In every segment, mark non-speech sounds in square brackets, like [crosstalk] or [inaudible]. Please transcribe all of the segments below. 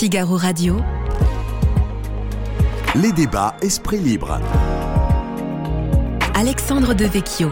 Figaro Radio. Les débats Esprit Libre. Alexandre Devecchio.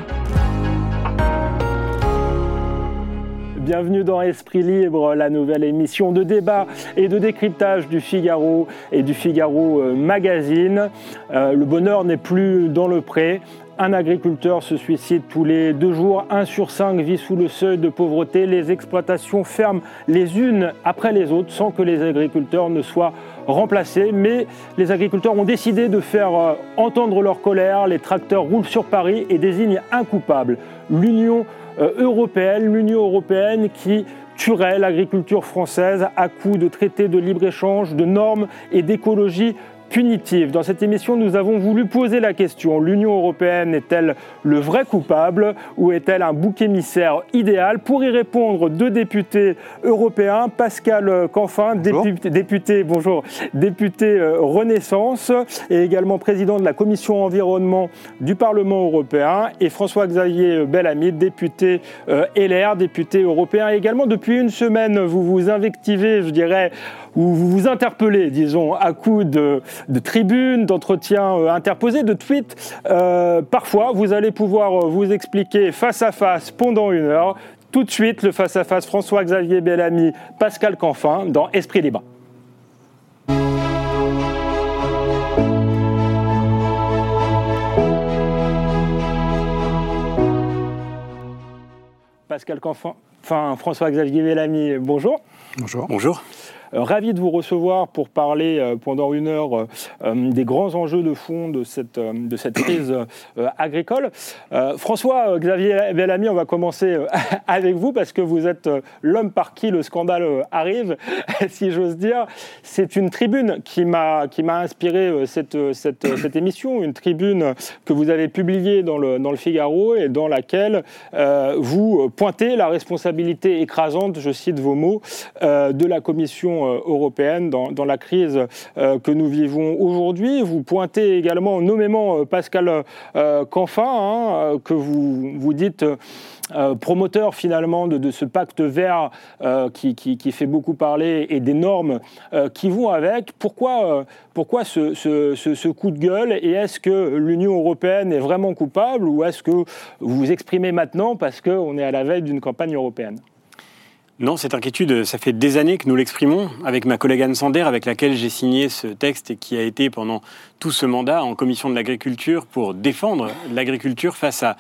Bienvenue dans Esprit Libre, la nouvelle émission de débat et de décryptage du Figaro et du Figaro euh, Magazine. Euh, le bonheur n'est plus dans le pré. Un agriculteur se suicide tous les deux jours, un sur cinq vit sous le seuil de pauvreté, les exploitations ferment les unes après les autres sans que les agriculteurs ne soient remplacés. Mais les agriculteurs ont décidé de faire euh, entendre leur colère, les tracteurs roulent sur Paris et désignent un coupable, l'Union euh, européenne, l'Union européenne qui tuerait l'agriculture française à coups de traités de libre-échange, de normes et d'écologie punitive. Dans cette émission, nous avons voulu poser la question, l'Union européenne est-elle le vrai coupable ou est-elle un bouc émissaire idéal Pour y répondre, deux députés européens, Pascal Canfin, député, député, bonjour, député euh, Renaissance et également président de la commission environnement du Parlement européen et François-Xavier Bellamy, député euh, LR, député européen également. Depuis une semaine, vous vous invectivez, je dirais, ou vous vous interpellez, disons, à coups de, tribunes, d'entretiens euh, interposés, de tweets. Euh, parfois, vous allez pouvoir euh, vous expliquer face à face pendant une heure. Tout de suite, le face-à-face François-Xavier Bellamy, Pascal Canfin dans Esprit Libre. Pascal Canfin, enfin, François-Xavier Bellamy, bonjour. Bonjour. Bonjour. Euh, ravi de vous recevoir pour parler euh, pendant une heure euh, des grands enjeux de fond de cette, de cette [coughs] crise agricole. François Xavier Bellamy, on va commencer [laughs] avec vous parce que vous êtes l'homme par qui le scandale arrive, [laughs] si j'ose dire. C'est une tribune qui m'a inspiré cette, cette, cette, émission, une tribune que vous avez publiée dans le, dans le Figaro et dans laquelle vous pointez la responsabilité écrasante, je cite vos mots, de la Commission euh, européenne dans, la crise euh, que nous vivons aujourd'hui. Vous pointez également nommément euh, Pascal Canfin, hein, que vous, vous dites... promoteur finalement de, ce pacte vert qui, qui, fait beaucoup parler et des normes qui vont avec. Pourquoi, pourquoi ce, ce, ce, coup de gueule et est-ce que l'Union européenne est vraiment coupable ou est-ce que vous vous exprimez maintenant parce qu'on est à la veille d'une campagne européenne? Non, cette inquiétude, ça fait des années que nous l'exprimons avec ma collègue Anne Sander, avec laquelle j'ai signé ce texte et qui a été pendant tout ce mandat en commission de l'agriculture pour défendre l'agriculture face à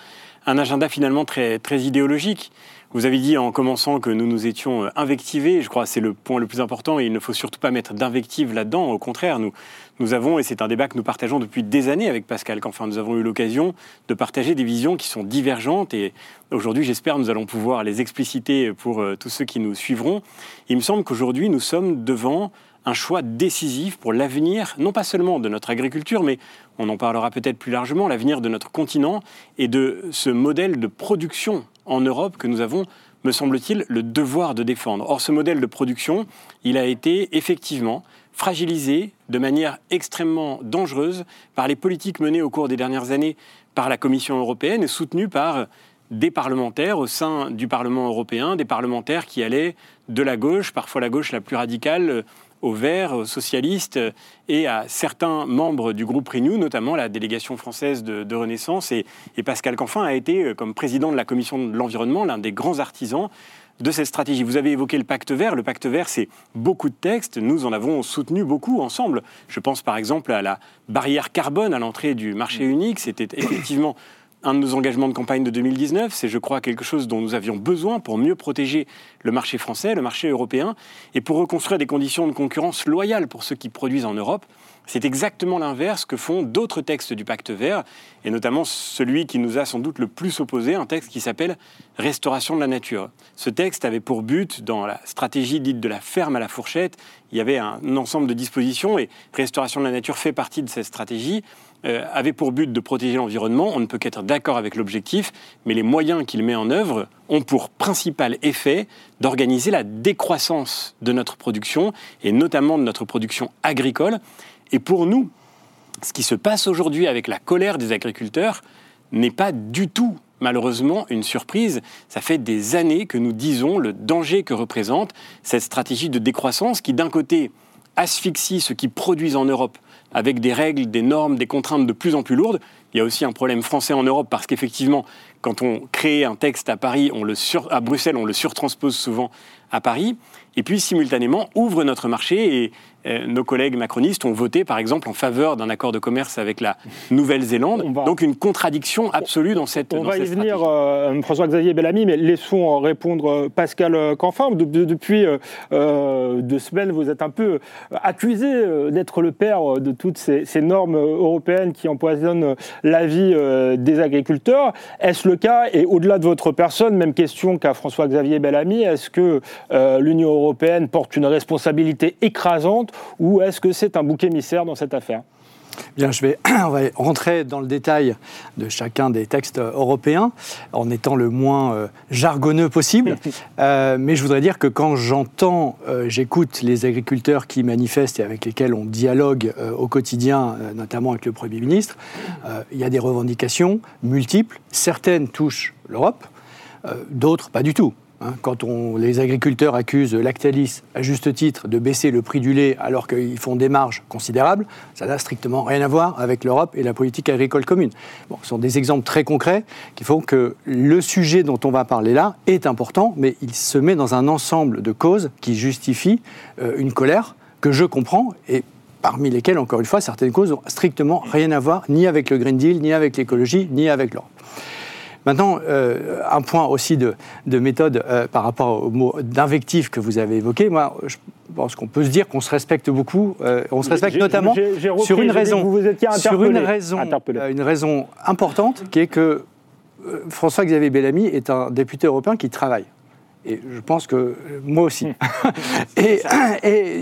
un agenda finalement très, très idéologique. Vous avez dit en commençant que nous nous étions euh, invectivés. Je crois que c'est le point le plus important et il ne faut surtout pas mettre d'invective là-dedans. Au contraire, nous, nous avons, et c'est un débat que nous partageons depuis des années avec Pascal Enfin, nous avons eu l'occasion de partager des visions qui sont divergentes et aujourd'hui, j'espère, nous allons pouvoir les expliciter pour euh, tous ceux qui nous suivront. Il me semble qu'aujourd'hui, nous sommes devant un choix décisif pour l'avenir, non pas seulement de notre agriculture, mais on en parlera peut-être plus largement, l'avenir de notre continent et de ce modèle de production en Europe que nous avons, me semble-t-il, le devoir de défendre. Or, ce modèle de production, il a été effectivement fragilisé de manière extrêmement dangereuse par les politiques menées au cours des dernières années par la Commission européenne et soutenues par des parlementaires au sein du Parlement européen, des parlementaires qui allaient de la gauche, parfois la gauche la plus radicale, aux Verts, aux socialistes et à certains membres du groupe Renew, notamment la délégation française de, Renaissance. Et, Pascal Canfin a été, euh, comme président de la commission de l'environnement, l'un des grands artisans de cette stratégie. Vous avez évoqué le pacte vert. Le pacte vert, c'est beaucoup de textes. Nous en avons soutenu beaucoup ensemble. Je pense par exemple à la barrière carbone à l'entrée du marché unique. C'était effectivement un de nos engagements de campagne de 2019. C'est, je crois, quelque chose dont nous avions besoin pour mieux protéger le marché français, le marché européen, et pour reconstruire des conditions de concurrence loyales pour ceux qui produisent en Europe. C'est exactement l'inverse que font d'autres textes du pacte vert, et notamment celui qui nous a sans doute le plus opposé, un texte qui s'appelle Restauration de la nature. Ce texte avait pour but, dans la stratégie dite de la ferme à la fourchette, il y avait un ensemble de dispositions, et Restauration de la nature fait partie de cette stratégie, avait pour but de protéger l'environnement. On ne peut qu'être d'accord avec l'objectif, mais les moyens qu'il met en œuvre ont pour principal effet d'organiser la décroissance de notre production, et notamment de notre production agricole. Et pour nous, ce qui se passe aujourd'hui avec la colère des agriculteurs n'est pas du tout malheureusement une surprise. Ça fait des années que nous disons le danger que représente cette stratégie de décroissance qui, d'un côté, asphyxie ceux qui produisent en Europe avec des règles, des normes, des contraintes de plus en plus lourdes. Il y a aussi un problème français en Europe parce qu'effectivement, quand on crée un texte à Paris, on le à Bruxelles, on le surtranspose souvent à Paris. Et puis, simultanément, ouvre notre marché et euh, nos collègues macronistes ont voté, par exemple, en faveur d'un accord de commerce avec la Nouvelle-Zélande. Donc une contradiction absolue dans cette On va y venir, euh, François-Xavier Bellamy, mais laissons répondre euh, Pascal Canfin. depuis deux semaines, vous êtes un peu accusé d'être le père de toutes ces, ces, normes européennes qui empoisonnent la vie des agriculteurs. Est-ce le cas Et au-delà de votre personne, même question qu'à François-Xavier Bellamy, est-ce que l'Union européenne porte une responsabilité écrasante ou est-ce que c'est un bouc émissaire dans cette affaire? Bien, je vais, [clears throat] on va rentrer dans le détail de chacun des textes européens en étant le moins euh, jargonneux possible. [laughs] Euh, mais je voudrais dire que quand j'entends, euh, j'écoute les agriculteurs qui manifestent et avec lesquels on dialogue au quotidien, notamment avec le Premier ministre, il y a des revendications multiples. Certaines touchent l'Europe, d'autres pas du tout. Hein, quand on, les agriculteurs accusent Lactalis, à juste titre, de baisser le prix du lait alors qu'ils font des marges considérables, ça n'a strictement rien à voir avec l'Europe et la politique agricole commune. Bon, ce sont des exemples très concrets qui font que le sujet dont on va parler là est important, mais il se met dans un ensemble de causes qui justifient euh, une colère que je comprends et parmi lesquelles, encore une fois, certaines causes n'ont strictement rien à voir ni avec le Green Deal, ni avec l'écologie, ni avec l'Europe. Maintenant, euh, un point aussi de, méthode euh, par rapport au mot d'invectif que vous avez évoqué. Moi, je pense qu'on peut se dire qu'on se respecte beaucoup. Euh, on se respecte notamment sur une raison, sur une raison, une raison importante, qui est que François-Xavier Bellamy est un député européen qui travaille. Et je pense que euh, moi aussi. [laughs] Et,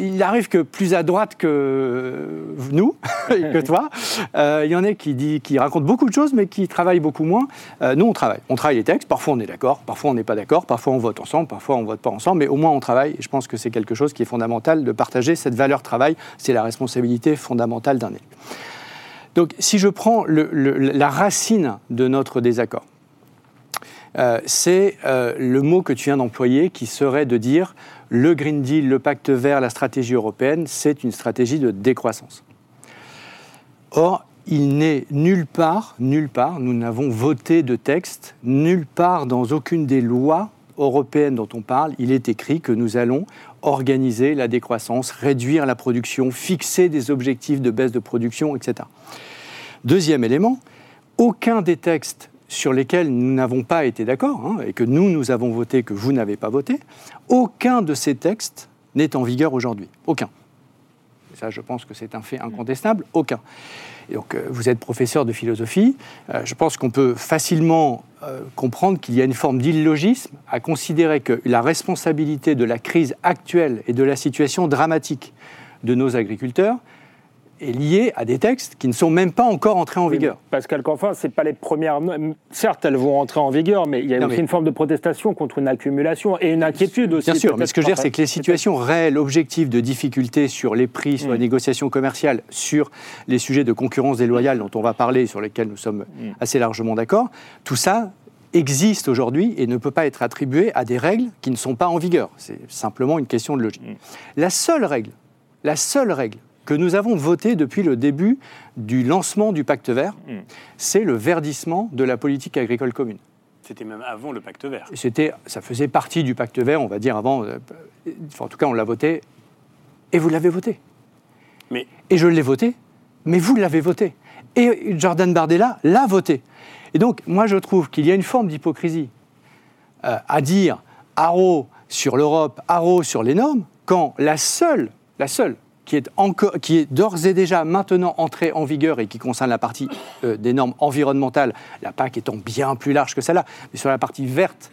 il arrive que plus à droite que nous, [laughs] que toi, euh, il y en a qui, dit, qui racontent beaucoup de choses, mais qui travaillent beaucoup moins. Euh, nous, on travaille. On travaille les textes. Parfois, on est d'accord. Parfois, on n'est pas d'accord. Parfois, on vote ensemble. Parfois, on ne vote pas ensemble. Mais au moins, on travaille. Et je pense que c'est quelque chose qui est fondamental de partager cette valeur travail. C'est la responsabilité fondamentale d'un élu. Donc, si je prends la racine de notre désaccord, euh, c'est euh, le mot que tu viens d'employer qui serait de dire le Green Deal, le pacte vert, la stratégie européenne, c'est une stratégie de décroissance. Or, il n'est nulle part, nulle part, nous n'avons voté de texte, nulle part dans aucune des lois européennes dont on parle, il est écrit que nous allons organiser la décroissance, réduire la production, fixer des objectifs de baisse de production, etc. Deuxième élément, aucun des textes sur lesquels nous n'avons pas été d'accord, hein, et que nous, nous avons voté, que vous n'avez pas voté, aucun de ces textes n'est en vigueur aujourd'hui. Aucun. ça, je pense que c'est un fait incontestable. Aucun. donc, euh, vous êtes professeur de philosophie. Euh, je pense qu'on peut facilement euh, comprendre qu'il y a une forme d'illogisme à considérer que la responsabilité de la crise actuelle et de la situation dramatique de nos agriculteurs est liée à des textes qui ne sont même pas encore entrés en vigueur. Pascal Canfin, c'est pas les premières. Certes, elles vont entrer en vigueur, mais il y a aussi une forme de protestation contre une accumulation et une inquiétude aussi. Bien sûr, mais ce que je veux dire, c'est que les situations réelles, objectives de difficultés sur les prix, sur les mm. négociations commerciales, sur les sujets de concurrence déloyale dont on va parler, sur lesquels nous sommes mm. assez largement d'accord, tout ça existe aujourd'hui et ne peut pas être attribué à des règles qui ne sont pas en vigueur. C'est simplement une question de logique. Mm. La seule règle, la seule règle que nous avons voté depuis le début du lancement du pacte vert, hmm. c'est le verdissement de la politique agricole commune. C'était même avant le pacte vert. C'était, ça faisait partie du pacte vert, on va dire avant. Euh, en tout cas, on l'a voté. Et vous l'avez voté. Mais... Et je l'ai voté, mais vous l'avez voté. Et Jordan Bardella l'a voté. Et donc, moi, je trouve qu'il y a une forme d'hypocrisie euh, à dire haro sur l'Europe, haro sur les normes, quand la seule, la seule qui est, qui est d'ores et déjà maintenant entrée en vigueur et qui concerne la partie euh, des normes environnementales, la PAC étant bien plus large que celle-là, mais sur la partie verte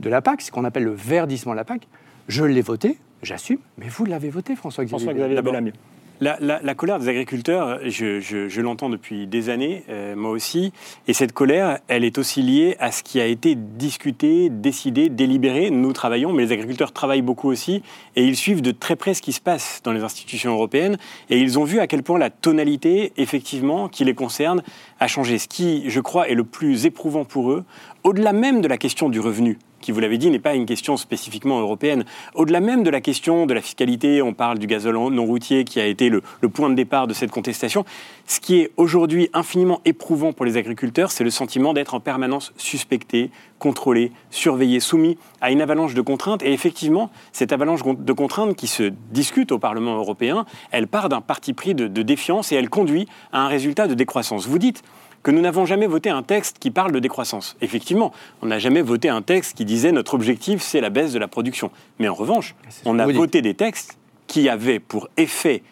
de la PAC, ce qu'on appelle le verdissement de la PAC, je l'ai voté, j'assume, mais vous l'avez voté, François-Xavier. François-Xavier la, colère des agriculteurs, je, l'entends depuis des années, euh, moi aussi, et cette colère, elle est aussi liée à ce qui a été discuté, décidé, délibéré. Nous travaillons, mais les agriculteurs travaillent beaucoup aussi, et ils suivent de très près ce qui se passe dans les institutions européennes, et ils ont vu à quel point la tonalité, effectivement, qui les concerne, a changé. Ce qui, je crois, est le plus éprouvant pour eux, au-delà même de la question du revenu qui, vous l'avez dit, n'est pas une question spécifiquement européenne. Au-delà même de la question de la fiscalité, on parle du gazole non routier qui a été le, point de départ de cette contestation. Ce qui est aujourd'hui infiniment éprouvant pour les agriculteurs, c'est le sentiment d'être en permanence suspecté, contrôlé, surveillé, soumis à une avalanche de contraintes. Et effectivement, cette avalanche de contraintes qui se discute au Parlement européen, elle part d'un parti pris de défiance et elle conduit à un résultat de décroissance. Vous dites que nous n'avons jamais voté un texte qui parle de décroissance. Effectivement, on n'a jamais voté un texte qui disait notre objectif, c'est la baisse de la production. Mais en revanche, on a voté des textes qui avaient pour effet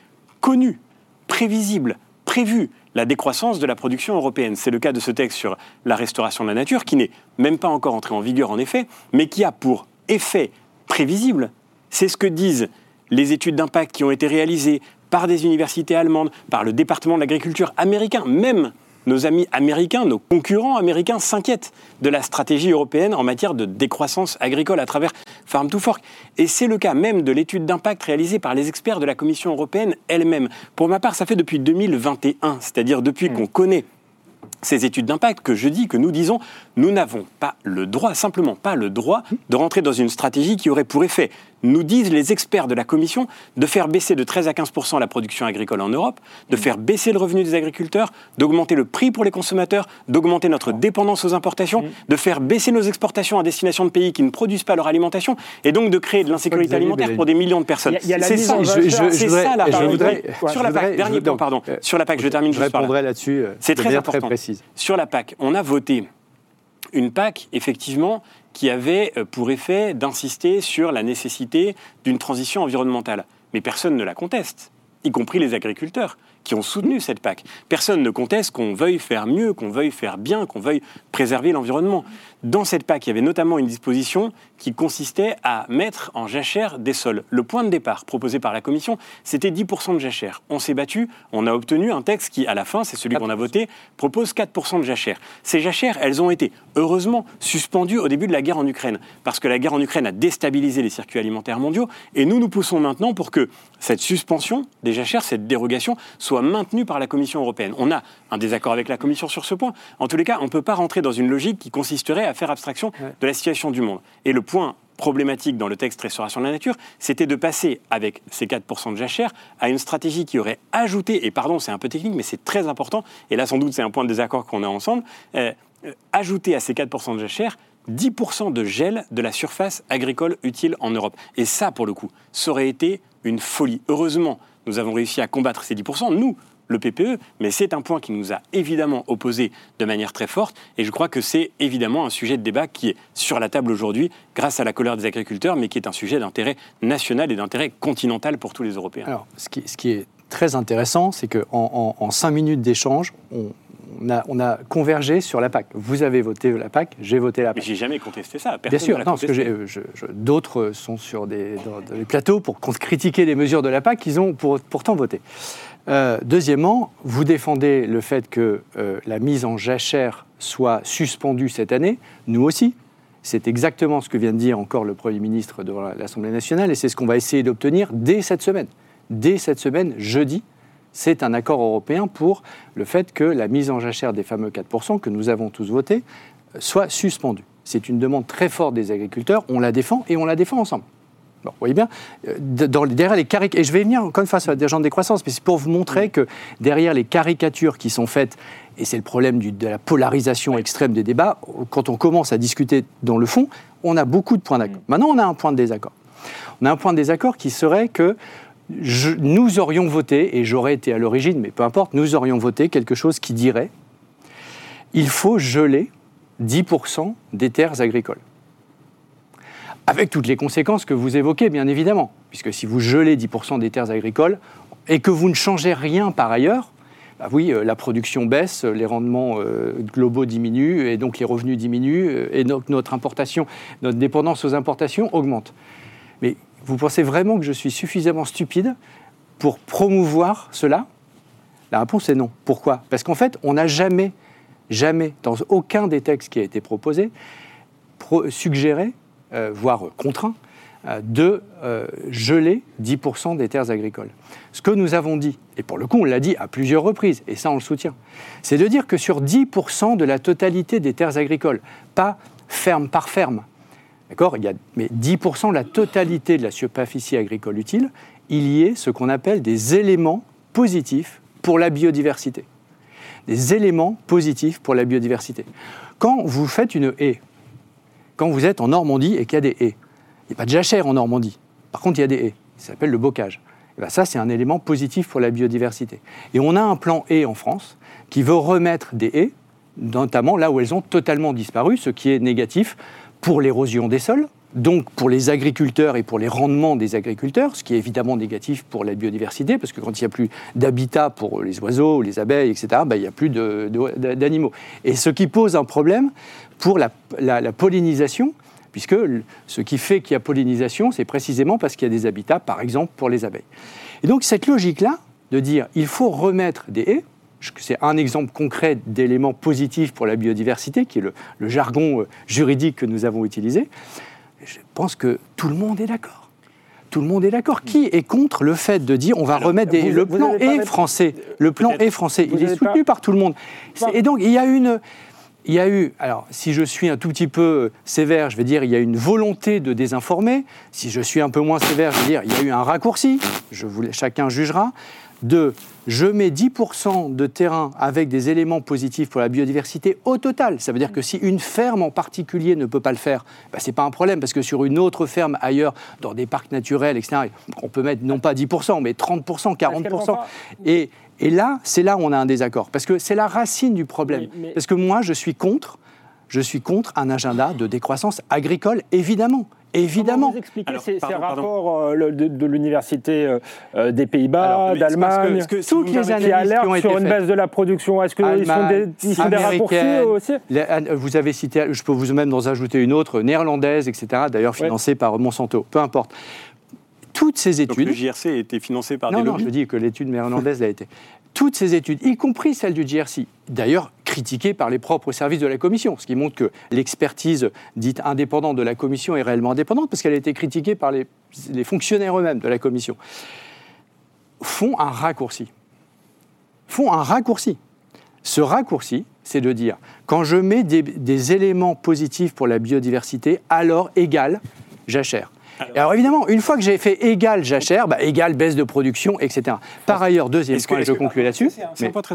connu, prévisible, prévu la décroissance de la production européenne. C'est le cas de ce texte sur la restauration de la nature, qui n'est même pas encore entré en vigueur en effet, mais qui a pour effet prévisible, c'est ce que disent les études d'impact qui ont été réalisées par des universités allemandes, par le département de l'agriculture américain, même nos amis américains, nos concurrents américains s'inquiètent de la stratégie européenne en matière de décroissance agricole à travers Farm to Fork. Et c'est le cas même de l'étude d'impact réalisée par les experts de la Commission européenne elle-même. Pour ma part, ça fait depuis 2021, c'est-à-dire depuis mmh. qu'on connaît ces études d'impact que je dis, que nous disons, nous n'avons pas le droit, simplement pas le droit, de rentrer dans une stratégie qui aurait pour effet nous disent les experts de la Commission de faire baisser de 13 à 15% la production agricole en Europe, de faire baisser le revenu des agriculteurs, d'augmenter le prix pour les consommateurs, d'augmenter notre dépendance aux importations, de faire baisser nos exportations à destination de pays qui ne produisent pas leur alimentation, et donc de créer de l'insécurité alimentaire pour des millions de personnes. C'est ça, ça la Sur la PAC, dernier point, pardon. Euh, sur la PAC, je termine par là. là-dessus. Euh, C'est très important. Sur la PAC, on a voté une PAC, effectivement, qui avait euh, pour effet d'insister sur la nécessité d'une transition environnementale. Mais personne ne la conteste, y compris les agriculteurs qui ont soutenu cette PAC. Personne ne conteste qu'on veuille faire mieux, qu'on veuille faire bien, qu'on veuille préserver l'environnement. Dans cette PAC, il y avait notamment une disposition qui consistait à mettre en jachère des sols. Le point de départ proposé par la Commission, c'était 10% de jachère. On s'est battu, on a obtenu un texte qui, à la fin, c'est celui qu'on a voté, propose 4% de jachère. Ces jachères, elles ont été, heureusement, suspendues au début de la guerre en Ukraine, parce que la guerre en Ukraine a déstabilisé les circuits alimentaires mondiaux, et nous nous poussons maintenant pour que cette suspension des jachères, cette dérogation, soit maintenue par la Commission européenne. On a un désaccord avec la Commission sur ce point. En tous les cas, on ne peut pas rentrer dans une logique qui consisterait à faire abstraction de la situation du monde. Et le point problématique dans le texte Restauration de la nature, c'était de passer avec ces 4% de jachère à une stratégie qui aurait ajouté, et pardon, c'est un peu technique, mais c'est très important, et là sans doute c'est un point de désaccord qu'on a ensemble, euh, euh, ajouter à ces 4% de jachère 10% de gel de la surface agricole utile en Europe. Et ça, pour le coup, ça aurait été une folie. Heureusement, nous avons réussi à combattre ces 10%, nous, le PPE, mais c'est un point qui nous a évidemment opposés de manière très forte, et je crois que c'est évidemment un sujet de débat qui est sur la table aujourd'hui grâce à la colère des agriculteurs, mais qui est un sujet d'intérêt national et d'intérêt continental pour tous les Européens. Alors, ce qui, est très intéressant, c'est qu'en en, cinq minutes d'échange, on, on a, convergé sur la PAC. Vous avez voté la PAC, j'ai voté la PAC. Mais j'ai jamais contesté ça. Bien sûr, non, parce que d'autres sont sur des, plateaux pour critiquer les mesures de la PAC qu'ils ont pourtant voté. Euh, deuxièmement, vous défendez le fait que euh, la mise en jachère soit suspendue cette année, nous aussi. C'est exactement ce que vient de dire encore le Premier ministre devant l'Assemblée nationale et c'est ce qu'on va essayer d'obtenir dès cette semaine. Dès cette semaine, jeudi, c'est un accord européen pour le fait que la mise en jachère des fameux 4% que nous avons tous voté soit suspendue. C'est une demande très forte des agriculteurs, on la défend et on la défend ensemble. Bon, vous voyez bien, euh, dans, derrière les caricatures, et je vais venir encore une fois sur des gens de décroissance, mais c'est pour vous montrer que derrière les caricatures qui sont faites, et c'est le problème de la polarisation extrême des débats, quand on commence à discuter dans le fond, on a beaucoup de points d'accord. Maintenant, on a un point de désaccord. On a un point de désaccord qui serait que nous aurions voté, et j'aurais été à l'origine, mais peu importe, nous aurions voté quelque chose qui dirait il faut geler 10% des terres agricoles. Avec toutes les conséquences que vous évoquez, bien évidemment, puisque si vous gelez 10% des terres agricoles et que vous ne changez rien par ailleurs, bah oui, euh, la production baisse, les rendements euh, globaux diminuent et donc les revenus diminuent euh, et notre importation, notre dépendance aux importations augmente. Mais vous pensez vraiment que je suis suffisamment stupide pour promouvoir cela? La réponse est non. Pourquoi? Parce qu'en fait, on n'a jamais, jamais, dans aucun des textes qui a été proposé, suggéré, euh, voire contraint, euh, de euh, geler 10% des terres agricoles. Ce que nous avons dit, et pour le coup on l'a dit à plusieurs reprises, et ça on le soutient, c'est de dire que sur 10% de la totalité des terres agricoles, pas ferme par ferme, D'accord? Il y a, Mais 10% de la totalité de la superficie agricole utile, il y est ce qu'on appelle des éléments positifs pour la biodiversité. Des éléments positifs pour la biodiversité. Quand vous faites une haie, quand vous êtes en Normandie et qu'il y a des haies, il n'y a pas de jachère en Normandie. Par contre, il y a des haies. Ça s'appelle le bocage. Et bien ça, c'est un élément positif pour la biodiversité. Et on a un plan haie en France qui veut remettre des haies, notamment là où elles ont totalement disparu, ce qui est négatif pour l'érosion des sols, donc pour les agriculteurs et pour les rendements des agriculteurs, ce qui est évidemment négatif pour la biodiversité, parce que quand il n'y a plus d'habitat pour les oiseaux, les abeilles, etc., ben, il n'y a plus d'animaux. Et ce qui pose un problème pour la, la pollinisation, puisque ce qui fait qu'il y a pollinisation, c'est précisément parce qu'il y a des habitats, par exemple, pour les abeilles. Et donc cette logique-là, de dire il faut remettre des haies, c'est un exemple concret d'éléments positifs pour la biodiversité, qui est le, jargon euh, juridique que nous avons utilisé, je pense que tout le monde est d'accord. Tout le monde est d'accord. Qui est contre le fait de dire on va remettre des... le plan est français. Le plan est français. Il est soutenu par tout le monde. Et donc il y a une il y a eu, alors si je suis un tout petit peu sévère, je vais dire il y a une volonté de désinformer. Si je suis un peu moins sévère, je vais dire il y a eu un raccourci. Je chacun jugera de je mets 10% de terrain avec des éléments positifs pour la biodiversité au total. Ça veut dire que si une ferme en particulier ne peut pas le faire, bah, ce n'est pas un problème, parce que sur une autre ferme ailleurs, dans des parcs naturels, etc., on peut mettre non pas 10%, mais 30%, 40%. Et, et là, c'est là où on a un désaccord, parce que c'est la racine du problème. Parce que moi, je suis contre, je suis contre un agenda de décroissance agricole, évidemment. Évidemment. Comment vous expliquez ces, rapports euh, de, l'université euh, euh, des Pays-Bas, d'Allemagne, toutes les analyses qui alertent sur une baisse de la production Est-ce qu'ils sont des, ils sont des raccourcis aussi? Vous avez cité, je peux vous même en ajouter une autre, néerlandaise, etc. D'ailleurs financée par Monsanto. Peu importe toutes ces études. Donc le JRC a été financé par non, des Non, je dis que l'étude néerlandaise l'a été. Toutes ces études, y compris celle du JRC, d'ailleurs critiquée par les propres services de la Commission, ce qui montre que l'expertise dite indépendante de la Commission est réellement indépendante, parce qu'elle a été critiquée par les, fonctionnaires eux-mêmes de la Commission, font un raccourci. Font un raccourci. Ce raccourci, c'est de dire, quand je mets des, des éléments positifs pour la biodiversité, alors égal, jachère. Alors évidemment, une fois que j'ai fait égal jachère, bah, égal baisse de production, etc. Par ailleurs, deuxième point, et je conclue là-dessus.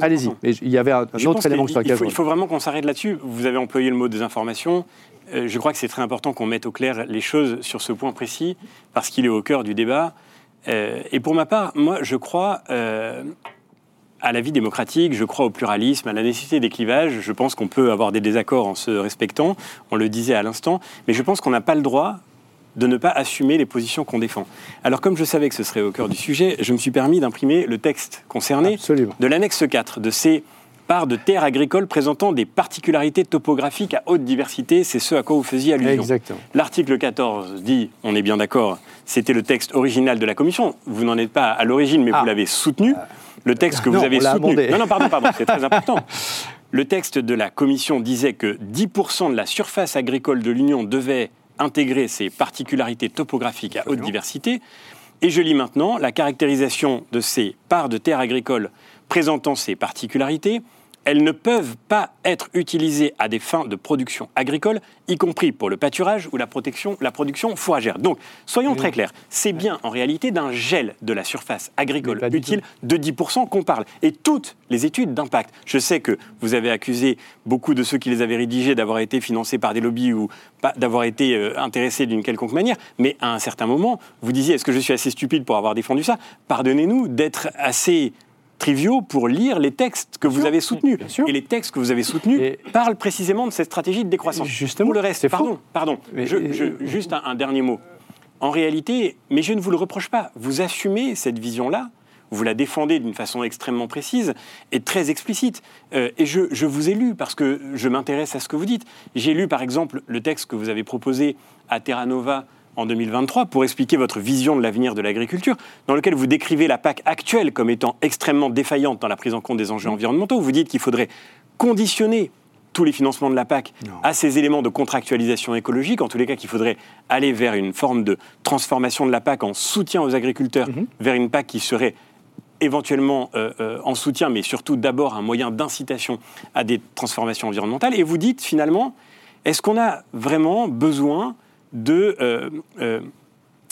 Allez-y, il y avait un, autre élément sur lequel il faut, il faut vraiment qu'on s'arrête là-dessus. Vous avez employé le mot désinformation. Euh, je crois que c'est très important qu'on mette au clair les choses sur ce point précis, parce qu'il est au cœur du débat. Euh, et pour ma part, moi, je crois euh, à la vie démocratique, je crois au pluralisme, à la nécessité des clivages. Je pense qu'on peut avoir des désaccords en se respectant, on le disait à l'instant, mais je pense qu'on n'a pas le droit de ne pas assumer les positions qu'on défend. Alors comme je savais que ce serait au cœur du sujet, je me suis permis d'imprimer le texte concerné de l'annexe 4 de ces parts de terres agricoles présentant des particularités topographiques à haute diversité, c'est ce à quoi vous faisiez allusion. L'article 14 dit, on est bien d'accord, c'était le texte original de la Commission, vous n'en êtes pas à l'origine, mais vous ah. l'avez soutenu. Le texte que vous avez soutenu. Non, non, pardon, pardon, c'est très [laughs] important. Le texte de la Commission disait que 10% de la surface agricole de l'Union devait intégrer ces particularités topographiques à haute diversité. Et je lis maintenant la caractérisation de ces parts de terres agricoles présentant ces particularités elles ne peuvent pas être utilisées à des fins de production agricole, y compris pour le pâturage ou la, protection, la production fourragère. Donc, soyons très clairs, c'est bien en réalité d'un gel de la surface agricole utile de 10% qu'on parle. Et toutes les études d'impact, je sais que vous avez accusé beaucoup de ceux qui les avaient rédigées d'avoir été financés par des lobbies ou d'avoir été euh, intéressés d'une quelconque manière, mais à un certain moment, vous disiez, est-ce que je suis assez stupide pour avoir défendu ça? Pardonnez-nous d'être assez triviaux pour lire les textes que vous avez soutenus. Et les textes que vous avez soutenus parlent précisément de cette stratégie de décroissance. Justement, pour le reste, pardon, pardon. juste un, dernier mot. En réalité, mais je ne vous le reproche pas, vous assumez cette vision-là, vous la défendez d'une façon extrêmement précise et très explicite. Euh, et je, je, vous ai lu parce que je m'intéresse à ce que vous dites. J'ai lu par exemple le texte que vous avez proposé à Terra Nova en 2023 pour expliquer votre vision de l'avenir de l'agriculture, dans lequel vous décrivez la PAC actuelle comme étant extrêmement défaillante dans la prise en compte des enjeux environnementaux. Vous dites qu'il faudrait conditionner tous les financements de la PAC à ces éléments de contractualisation écologique, en tous les cas qu'il faudrait aller vers une forme de transformation de la PAC en soutien aux agriculteurs, mhm. vers une PAC qui serait éventuellement euh, euh, en soutien, mais surtout d'abord un moyen d'incitation à des transformations environnementales. Et vous dites finalement, est-ce qu'on a vraiment besoin de euh, euh,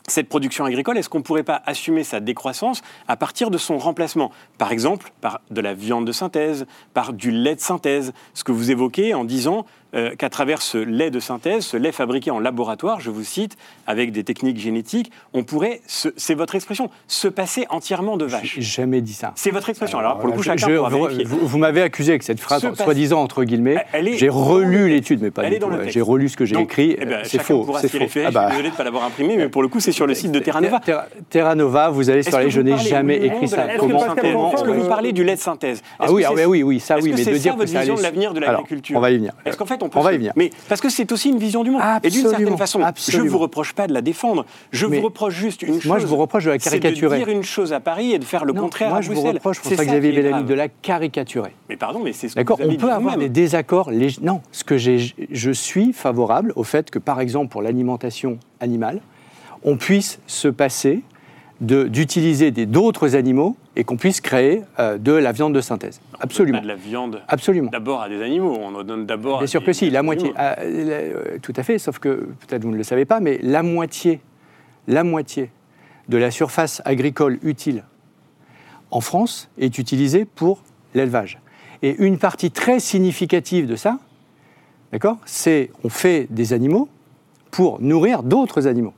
cette production agricole, est-ce qu'on ne pourrait pas assumer sa décroissance à partir de son remplacement? Par exemple, par de la viande de synthèse, par du lait de synthèse, ce que vous évoquez en disant euh, qu'à travers ce lait de synthèse, ce lait fabriqué en laboratoire, je vous cite, avec des techniques génétiques, on pourrait, c'est votre expression, se passer entièrement de vache. J'ai jamais dit ça. C'est votre expression. Alors, pour le coup, Je- chacun je- pourra vous, vous- vous m'avez accusé avec cette phrase, soi-disant entre guillemets. J'ai relu l'étude, mais pas. J'ai relu ce que j'ai écrit. eh ben, c'est faux. C'est faux. référer. Ah bah, Je suis désolé de ne pas l'avoir imprimé, mais pour le coup, c'est sur le site de Terra Nova. Terra, Nova, vous allez sur les. Je n'ai jamais écrit ça. Comment est-ce que vous parlez du lait de synthèse Ah oui, ah oui, oui, ça oui, mais de dire que votre vision de l'avenir de l'agriculture on va y venir. Est-ce qu'en fait on peut On va y venir. Mais parce que c'est aussi une vision du monde. Et d'une Absolument, certaine façon, je absolument. vous reproche pas de la défendre. Je Mais vous reproche juste une chose. moi, je vous reproche de la c'est caricaturer. dire une chose à Paris et de faire le Non, contraire moi, à je vous Bruxelles. reproche, C'est ça François-Xavier qui est Bellamy, de la caricaturer. Mais pardon, mais c'est ce que D'accord vous On peut avoir des désaccords. Non, ce que j'ai, je suis favorable au fait que, par exemple, pour l'alimentation animale, on puisse se passer de- d'utiliser des- d'autres animaux et qu'on puisse créer euh, de la viande de synthèse. Absolument. De la viande. Absolument. D'abord à des animaux, on en donne d'abord. Bien à sûr des- que si, la moitié. Ah, euh, tout à fait, sauf que peut-être vous ne le savez pas, mais la moitié, la moitié de la surface agricole utile en France est utilisée pour l'élevage. Et une partie très significative de ça, d'accord, c'est on fait des animaux pour nourrir d'autres animaux.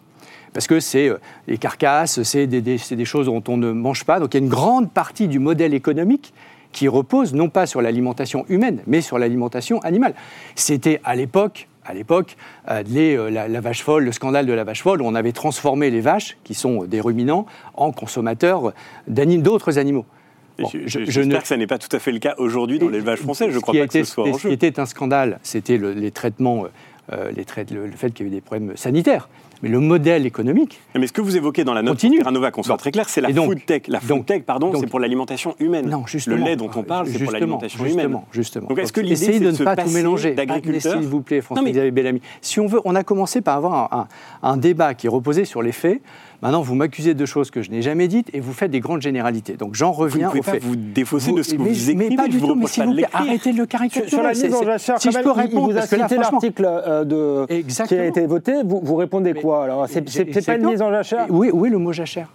Parce que c'est euh, les carcasses, c'est des, des- des choses dont on ne mange pas. Donc il y a une grande partie du modèle économique qui repose non pas sur l'alimentation humaine, mais sur l'alimentation animale. C'était à l'époque, à l'époque, euh, euh, la, la vache folle, le scandale de la vache folle, où on avait transformé les vaches, qui sont des ruminants, en consommateurs d'autres animaux. Bon, je, je- j'espère ne- que ça n'est pas tout à fait le cas aujourd'hui dans l'élevage français. Je ce crois pas que ce soit en Ce qui jeu. était un scandale, c'était le- les traitements, les trai- le, le fait qu'il y avait des problèmes sanitaires. Mais le modèle économique, Mais ce que vous évoquez dans la note Continue. Nova, qu'on soit très clair, c'est la donc- food tech. La food donc- tech, pardon, c'est pour l'alimentation humaine. non, justement. Le lait dont on parle, c'est pour Justement, l'alimentation justement, humaine. Justement. Donc est-ce que l'idée, de ne pas tout mélanger. S'il vous plaît, Non, mais- François-Xavier Bellamy. Si on veut, on a commencé par avoir un, un- un débat qui reposait sur les faits. Maintenant, vous m'accusez de choses que je n'ai jamais dites et vous faites des grandes généralités. Donc j'en Vous reviens pouvez aux pas faits. vous de ce que mais, vous écrivez. mais pas du vous tout, mais s'il vous plaît, arrêtez de le Sur, caricaturer. sur la mise en jachère, si je peux il- il répondre, vous a parce que là, cité l'article euh, qui a été voté. Vous, vous répondez Mais- quoi alors C'est pas une mise en jachère Oui, oui, le mot jachère.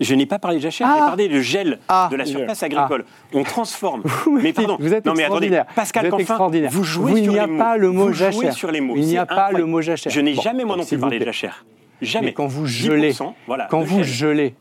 Je n'ai pas parlé de jachère, Ah. j'ai parlé de gel Ah. de la surface agricole. On transforme. [laughs] mais pardon, Vous êtes non mais attendez, extraordinaire. Pascal Vous êtes Canfin, extraordinaire. vous jouez Vous, il sur n'y a les mots. pas le mot vous jouez jachère. sur les mots. Il n'y a pas le mot jachère. Je n'ai Bon, jamais moi non plus vous parlé de jachère. Jamais. Mais quand vous 10%, gelez, voilà, quand vous gel. gelez,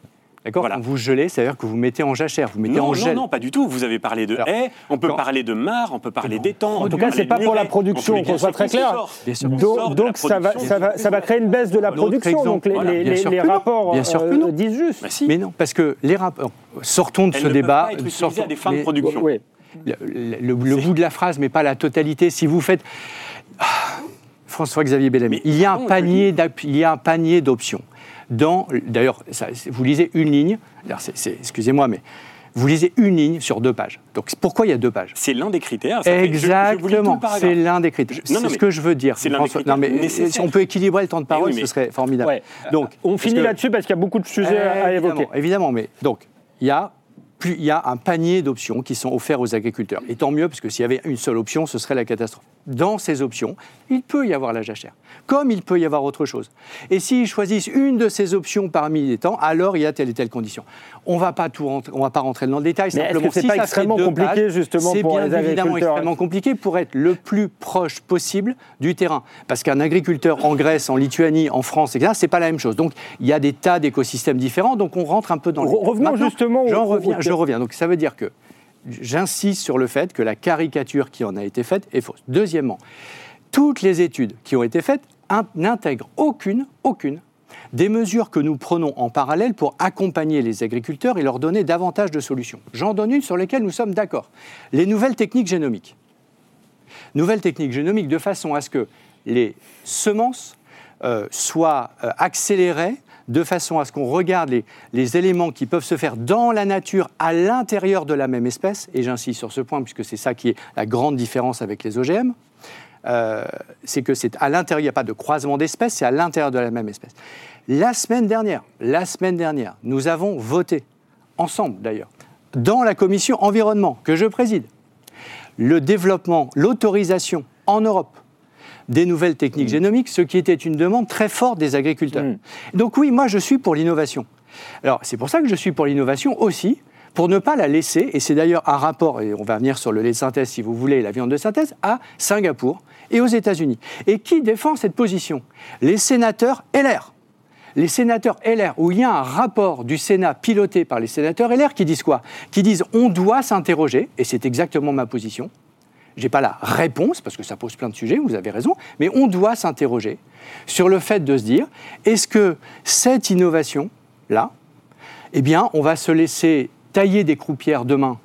d'accord Voilà. Quand vous gelez, c'est-à-dire que vous mettez en jachère, vous mettez Non, en non, gel. non, pas du tout. Vous avez parlé de Alors, haies, on peut quand- parler de mares, on peut parler d'étangs. En tout cas, c'est de pas pour la production, qu'on soit très clair. Donc, donc ça, va, production. ça, va, ça va créer une baisse de la production. exemple, donc les, voilà. les- Bien les- sûr les que non. rapports Bien sûr que euh, non. disent juste. Bah si. Mais non, parce que les rapports. Sortons de Elles ce ne débat. peuvent pas être sortons- à des fins de production. Oui. Le, le- le bout de la phrase, mais pas la totalité. Si vous faites. François-Xavier Bellamy, il y a un panier il y a un panier d'options. Dans, d'ailleurs, vous lisez une ligne. excusez-moi, mais vous lisez une ligne sur deux pages. Donc pourquoi il y a deux pages? C'est l'un des critères. ça Exactement, c'est l'un des critères. C'est ce que je veux dire. c'est François. Non, mais nécessaires. si on peut équilibrer le temps de parole, Eh oui, mais- ce serait formidable. Ouais. Donc, On finit que- là-dessus parce qu'il y a beaucoup de sujets à à évoquer. Évidemment, évidemment, mais donc, il y a plus, il y a un panier d'options qui sont offerts aux agriculteurs. Et tant mieux, parce que s'il y avait une seule option, ce serait la catastrophe. Dans ces options, il peut y avoir la jachère, comme il peut y avoir autre chose. Et s'ils choisissent une de ces options parmi les temps, alors il y a telle et telle condition. On va pas tout rentrer, on va pas rentrer dans le détail. Mais simplement, c'est si pas ça extrêmement compliqué, pages, justement, c'est bien les évidemment extrêmement compliqué pour être le plus proche possible du terrain. Parce qu'un agriculteur en Grèce, en Lituanie, en France, etc., c'est pas la même chose. Donc il y a des tas d'écosystèmes différents. Donc on rentre un peu dans le. Re- revenons Maintenant, justement J'en reviens. Je reviens. Donc ça veut dire que j'insiste sur le fait que la caricature qui en a été faite est fausse. Deuxièmement, toutes les études qui ont été faites in- n'intègrent aucune, aucune des mesures que nous prenons en parallèle pour accompagner les agriculteurs et leur donner davantage de solutions. J'en donne une sur lesquelles nous sommes d'accord. Les nouvelles techniques génomiques. Nouvelles techniques génomiques de façon à ce que les semences euh, soient euh, accélérées de façon à ce qu'on regarde les, éléments qui peuvent se faire dans la nature à l'intérieur de la même espèce, et j'insiste sur ce point puisque c'est ça qui est la grande différence avec les OGM, euh, c'est que c'est à l'intérieur, il n'y a pas de croisement d'espèces, c'est à l'intérieur de la même espèce. La semaine dernière, la semaine dernière, nous avons voté, ensemble d'ailleurs, dans la commission environnement que je préside, le développement, l'autorisation en Europe des nouvelles techniques génomiques, ce qui était une demande très forte des agriculteurs. Mm. Donc oui, moi je suis pour l'innovation. Alors c'est pour ça que je suis pour l'innovation aussi, pour ne pas la laisser, et c'est d'ailleurs un rapport, et on va venir sur le lait de synthèse si vous voulez, la viande de synthèse, à Singapour et aux États-Unis. Et qui défend cette position? Les sénateurs LR. Les sénateurs LR, où il y a un rapport du Sénat piloté par les sénateurs LR qui disent quoi? Qui disent on doit s'interroger, et c'est exactement ma position. Je n'ai pas la réponse, parce que ça pose plein de sujets, vous avez raison, mais on doit s'interroger sur le fait de se dire est-ce que cette innovation-là, eh bien, on va se laisser tailler des croupières demain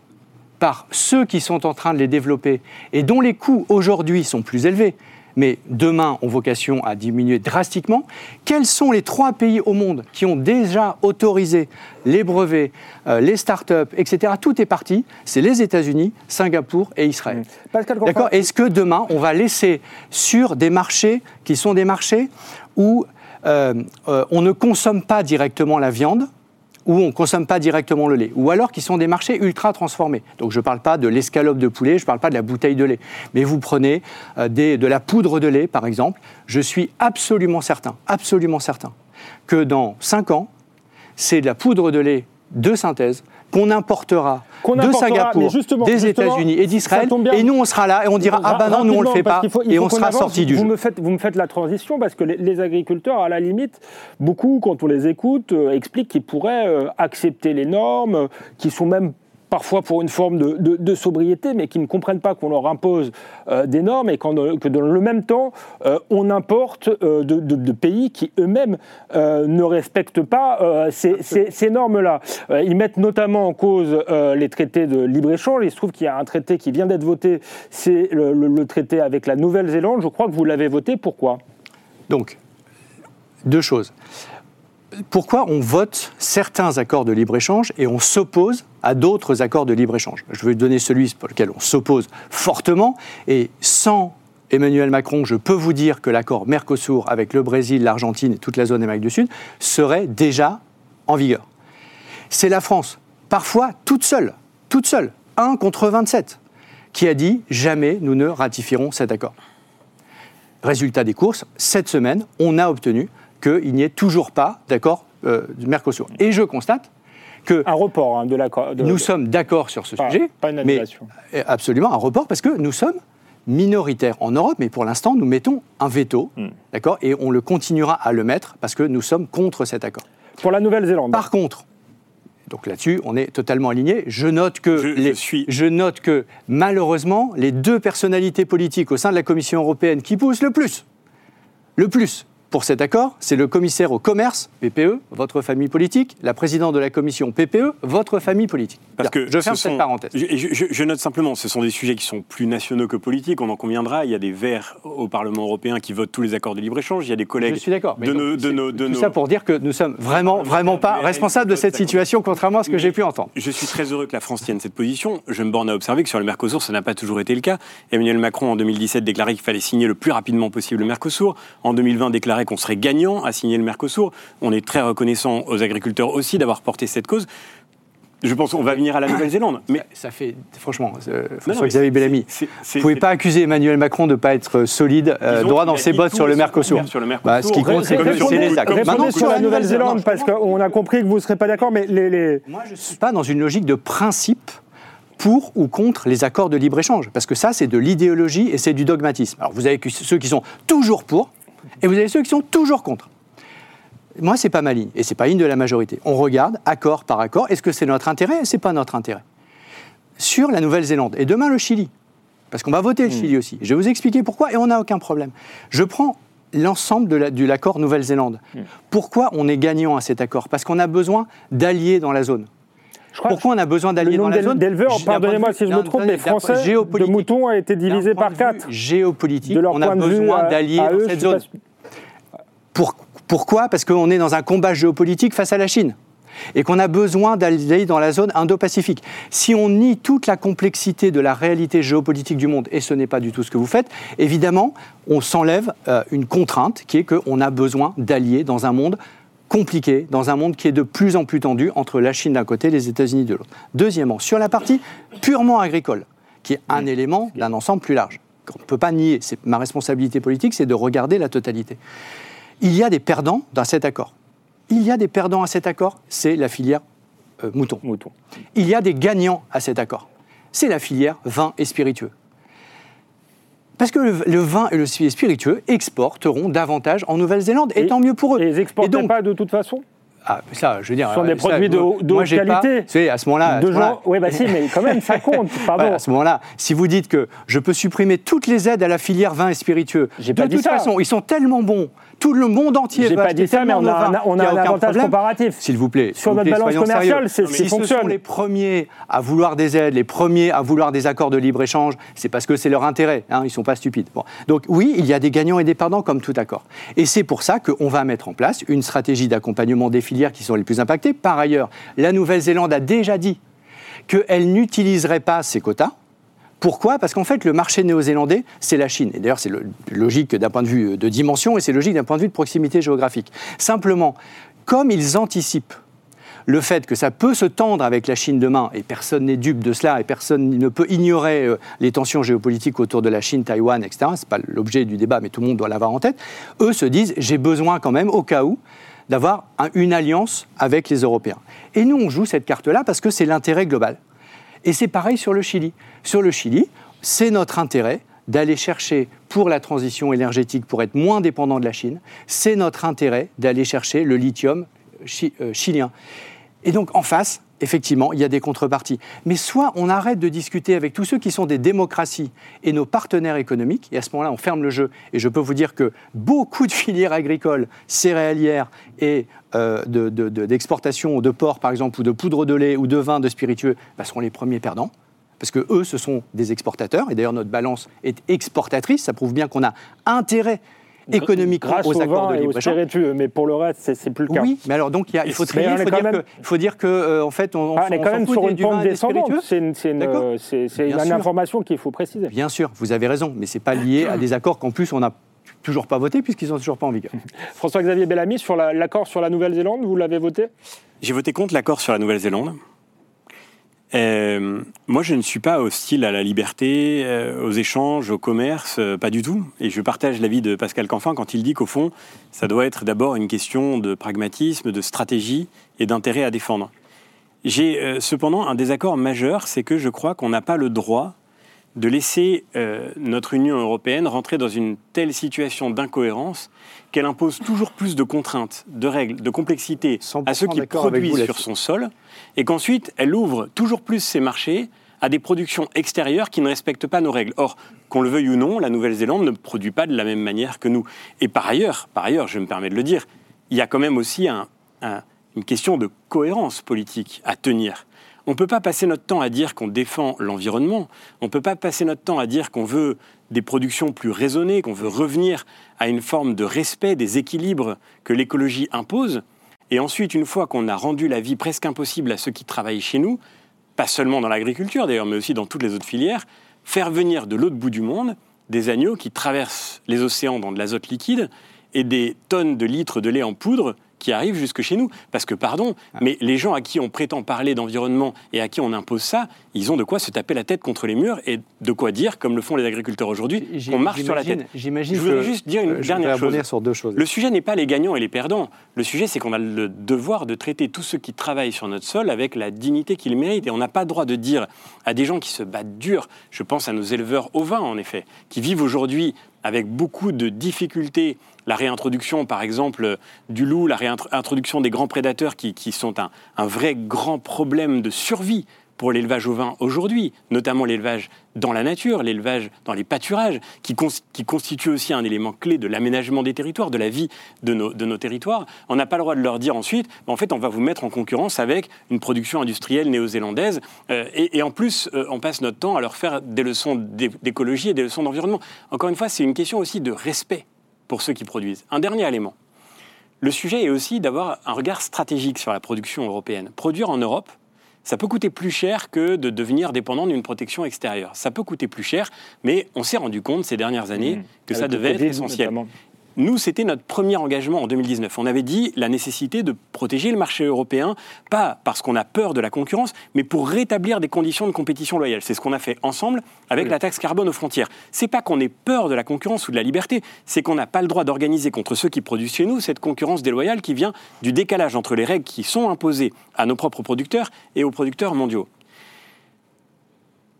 par ceux qui sont en train de les développer et dont les coûts aujourd'hui sont plus élevés, mais demain ont vocation à diminuer drastiquement, quels sont les trois pays au monde qui ont déjà autorisé les brevets, euh, les start-up, etc. Tout est parti, c'est les États-Unis, Singapour et Israël. Canfin, D'accord? Est-ce que demain, on va laisser sur des marchés qui sont des marchés où euh, euh, on ne consomme pas directement la viande, où on ne consomme pas directement le lait, ou alors qui sont des marchés ultra transformés. Donc je ne parle pas de l'escalope de poulet, je ne parle pas de la bouteille de lait, mais vous prenez euh, de la poudre de lait, par exemple, je suis absolument certain, absolument certain, que dans 5 ans, c'est de la poudre de lait de synthèse qu'on importera de Singapour, des États-Unis et d'Israël, et nous on sera là et on dira ah ben non, nous on le fait pas, faut- et on sera sorti du vous jeu. Me faites, vous me faites la transition parce que les, les agriculteurs, à la limite, beaucoup, quand on les écoute, euh, expliquent qu'ils pourraient euh, accepter les normes, euh, qui sont même parfois pour une forme de, de- de sobriété, mais qui ne comprennent pas qu'on leur impose euh, des normes et que dans le même temps, euh, on importe euh, de, pays qui eux-mêmes ne respectent pas ces, ces- ces normes-là. Ils mettent notamment en cause les traités de libre-échange. Il se trouve qu'il y a un traité qui vient d'être voté, c'est le, le- le traité avec la Nouvelle-Zélande. Je crois que vous l'avez voté. Pourquoi? Donc, deux choses. Pourquoi on vote certains accords de libre-échange et on s'oppose à d'autres accords de libre-échange? Je vais donner celui pour lequel on s'oppose fortement et sans Emmanuel Macron, je peux vous dire que l'accord Mercosur avec le Brésil, l'Argentine et toute la zone d'Amérique du Sud serait déjà en vigueur. C'est la France, parfois toute seule, toute seule, 1 contre 27, qui a dit jamais nous ne ratifierons cet accord. Résultat des courses, cette semaine, on a obtenu qu'il n'y ait toujours pas d'accord euh, du Mercosur. Et je constate que Un report hein, de l'accord. de- nous sommes d'accord sur ce pas, sujet, pas une mais annulation. euh, absolument un report parce que nous sommes minoritaires en Europe, mais pour l'instant, nous mettons un veto, Hmm. d'accord, et on le continuera à le mettre parce que nous sommes contre cet accord. Pour la Nouvelle-Zélande. Par contre, donc là-dessus, on est totalement aligné. Je note que, Je- je les- suis- je note que malheureusement, les deux personnalités politiques au sein de la Commission européenne qui poussent le plus, le plus pour cet accord, c'est le commissaire au commerce, PPE, votre famille politique, la présidente de la commission PPE, votre famille politique. Parce Bien, que je ferme ce cette sont- parenthèse. Je, je- je- je note simplement, ce sont des sujets qui sont plus nationaux que politiques, on en conviendra. Il y a des Verts au Parlement européen qui votent tous les accords de libre-échange. Il y a des collègues Je suis d'accord. de nos... De nos, de tout nos- ça pour dire que nous sommes vraiment, vraiment pas responsables de cette situation, contrairement à ce que j'ai pu entendre. Je suis très heureux que la France tienne cette position. Je me borne à observer que sur le Mercosur, ça n'a pas toujours été le cas. Emmanuel Macron, en 2017, déclarait qu'il fallait signer le plus rapidement possible le Mercosur. En 2020, déclarait qu'on serait gagnant à signer le Mercosur. On est très reconnaissant aux agriculteurs aussi d'avoir porté cette cause. Je pense qu'on va venir à la Nouvelle-Zélande. Mais Ça fait, franchement, euh, François-Xavier Bellamy, c'est- vous pouvez c'est- pas accuser Emmanuel Macron de ne pas être solide, euh, Disons droit dans ses bottes sur le Mercosur. sur le Bah, ce qui Mercosur. compte, c'est les actes. Répondez Maintenant, sur la Nouvelle-Zélande, parce qu'on a compris que vous ne serez pas d'accord, mais les, les- Moi, je ne suis pas dans une logique de principe pour ou contre les accords de libre-échange, parce que ça, c'est de l'idéologie et c'est du dogmatisme. Alors, vous avez ceux qui sont toujours pour, et vous avez ceux qui sont toujours contre. Moi, c'est pas ma ligne, et c'est pas ligne de la majorité. On regarde accord par accord. Est-ce que c'est notre intérêt C'est pas notre intérêt. Sur la Nouvelle-Zélande et demain le Chili, parce qu'on va voter le Chili aussi. Je vais vous expliquer pourquoi et on n'a aucun problème. Je prends l'ensemble de la- de l'accord Nouvelle-Zélande. Pourquoi on est gagnant à cet accord? Parce qu'on a besoin d'alliés dans la zone. Je crois Pourquoi on a besoin d'alliés dans la zone d'éleveurs, pardonnez-moi si je me trompe, mais français de moutons a été divisé par 4. Géopolitique, De leur on a besoin d'alliés dans cette zone. pourquoi? Parce qu'on est dans un combat géopolitique face à la Chine et qu'on a besoin d'alliés dans la zone Indo-Pacifique. Si on nie toute la complexité de la réalité géopolitique du monde, et ce n'est pas du tout ce que vous faites, évidemment, on s'enlève euh, une contrainte qui est qu'on a besoin d'alliés dans un monde compliqué, dans un monde qui est de plus en plus tendu entre la Chine d'un côté et les États-Unis de l'autre. Deuxièmement, sur la partie purement agricole, qui est un élément d'un ensemble plus large. qu'on ne peut pas nier. C'est ma responsabilité politique, c'est de regarder la totalité. Il y a des perdants dans cet accord. Il y a des perdants à cet accord, c'est la filière euh, mouton. Mouton. Il y a des gagnants à cet accord. C'est la filière vin et spiritueux. Parce que le, le vin et le spiritueux exporteront davantage en Nouvelle-Zélande, et, Et- tant mieux pour eux. Et ils exportent donc- pas de toute façon? Ah, ça, je veux dire. Ce sont euh, des ça, produits de moi- haute qualité. Savez, à ce moment-là. ce De. Oui, bah si, mais quand même, ça compte. [laughs] Pardon. Ouais, à ce moment-là, si vous dites que je peux supprimer toutes les aides à la filière vin et spiritueux, de pas dit toute ça. façon, ils sont tellement bons, tout le monde entier J'ai pas dit ça, mais on a vin un, on a avantage problème. comparatif. S'il vous plaît. Sur vous notre plaît, balance commerciale, c'est- Si c'est ce sont fonctionne. les premiers à vouloir des aides, les premiers à vouloir des accords de libre-échange, c'est parce que c'est leur intérêt. Hein, ils ne sont pas stupides. Bon. Donc oui, il y a des gagnants et des perdants comme tout accord. Et c'est pour ça qu'on va mettre en place une stratégie d'accompagnement des filières qui sont les plus impactées. Par ailleurs, la Nouvelle-Zélande a déjà dit qu'elle n'utiliserait pas ces quotas. Pourquoi? Parce qu'en fait, le marché néo-zélandais, c'est la Chine. Et d'ailleurs, c'est logique d'un point de vue de dimension et c'est logique d'un point de vue de proximité géographique. Simplement, comme ils anticipent le fait que ça peut se tendre avec la Chine demain, et personne n'est dupe de cela, et personne ne peut ignorer euh, les tensions géopolitiques autour de la Chine, Taïwan, etc., ce n'est pas l'objet du débat, mais tout le monde doit l'avoir en tête, eux se disent, j'ai besoin quand même, au cas où, d'avoir un- une alliance avec les Européens. Et nous, on joue cette carte-là parce que c'est l'intérêt global. Et c'est pareil sur le Chili. Sur le Chili, c'est notre intérêt d'aller chercher pour la transition énergétique, pour être moins dépendant de la Chine, c'est notre intérêt d'aller chercher le lithium euh, chilien. Et donc en face, effectivement, il y a des contreparties. Mais soit on arrête de discuter avec tous ceux qui sont des démocraties et nos partenaires économiques, et à ce moment-là, on ferme le jeu. Et je peux vous dire que beaucoup de [laughs] filières agricoles, céréalières et euh, de- de- de- d'exportation de, porc, par exemple, ou de poudre de lait, ou de vin, de spiritueux, bah, seront les premiers perdants. Parce que eux, ce sont des exportateurs, et d'ailleurs notre balance est exportatrice. Ça prouve bien qu'on a intérêt économiquement Grâce aux au accords de libre-échange. mais pour le reste, c'est- plus le cas. Oui, mais alors donc il, y a- il faut trier, il est faut dire même- que, il faut dire que euh, en fait on, on Ah, on est on quand même sur une pente descendante. C'est une, euh, une information qu'il faut préciser. Bien sûr, vous avez raison, mais c'est pas lié à des accords qu'en plus on n'a toujours pas votés puisqu'ils sont toujours pas en vigueur. [laughs] François-Xavier Bellamy, sur la- l'accord sur la Nouvelle-Zélande, vous l'avez voté? J'ai voté contre l'accord sur la Nouvelle-Zélande. Euh, moi, je ne suis pas hostile à la liberté, euh, aux échanges, au commerce, euh, pas du tout. Et je partage l'avis de Pascal Canfin quand il dit qu'au fond, ça doit être d'abord une question de pragmatisme, de stratégie et d'intérêt à défendre. J'ai cependant un désaccord majeur, c'est que je crois qu'on n'a pas le droit de laisser euh, notre Union européenne rentrer dans une telle situation d'incohérence qu'elle impose toujours plus de contraintes, de règles, de complexité à ceux 100% qui produisent sur son sol, et qu'ensuite elle ouvre toujours plus ses marchés à des productions extérieures qui ne respectent pas nos règles. Or, qu'on le veuille ou non, la Nouvelle-Zélande ne produit pas de la même manière que nous. Et par ailleurs, par ailleurs, je me permets de le dire, il y a quand même aussi un- un- une question de cohérence politique à tenir. On ne peut pas passer notre temps à dire qu'on défend l'environnement, on ne peut pas passer notre temps à dire qu'on veut des productions plus raisonnées, qu'on veut revenir à une forme de respect des équilibres que l'écologie impose, et ensuite, une fois qu'on a rendu la vie presque impossible à ceux qui travaillent chez nous, pas seulement dans l'agriculture d'ailleurs, mais aussi dans toutes les autres filières, faire venir de l'autre bout du monde des agneaux qui traversent les océans dans de l'azote liquide et des tonnes de litres de lait en poudre qui arrivent jusque chez nous. Parce que, pardon, mais les gens à qui on prétend parler d'environnement et à qui on impose ça, ils ont de quoi se taper la tête contre les murs et de quoi dire, comme le font les agriculteurs aujourd'hui, qu'on marche sur la tête. J'imagine Je voudrais juste dire une je dernière chose. sur deux choses. Le sujet n'est pas les gagnants et les perdants. Le sujet, c'est qu'on a le devoir de traiter tous ceux qui travaillent sur notre sol avec la dignité qu'ils méritent. Et on n'a pas le droit de dire à des gens qui se battent dur, je pense à nos éleveurs ovins, en effet, qui vivent aujourd'hui avec beaucoup de difficultés la réintroduction, par exemple, du loup, la réintroduction des grands prédateurs qui, qui sont un, un vrai grand problème de survie pour l'élevage ovin aujourd'hui, notamment l'élevage dans la nature, l'élevage dans les pâturages, qui, cons- qui constitue aussi un élément clé de l'aménagement des territoires, de la vie de nos, territoires. On n'a pas le droit de leur dire ensuite, en fait, on va vous mettre en concurrence avec une production industrielle néo-zélandaise, euh, et, en plus, euh, on passe notre temps à leur faire des leçons d'é- d'écologie et des leçons d'environnement. Encore une fois, c'est une question aussi de respect pour ceux qui produisent. Un dernier élément. Le sujet est aussi d'avoir un regard stratégique sur la production européenne. Produire en Europe, ça peut coûter plus cher que de devenir dépendant d'une protection extérieure. Ça peut coûter plus cher, mais on s'est rendu compte ces dernières années Mmh. que ça Avec devait être essentiel. notamment. Nous, c'était notre premier engagement en 2019. On avait dit la nécessité de protéger le marché européen, pas parce qu'on a peur de la concurrence, mais pour rétablir des conditions de compétition loyale. C'est ce qu'on a fait ensemble avec la taxe carbone aux frontières. C'est pas qu'on ait peur de la concurrence ou de la liberté, c'est qu'on n'a pas le droit d'organiser contre ceux qui produisent chez nous cette concurrence déloyale qui vient du décalage entre les règles qui sont imposées à nos propres producteurs et aux producteurs mondiaux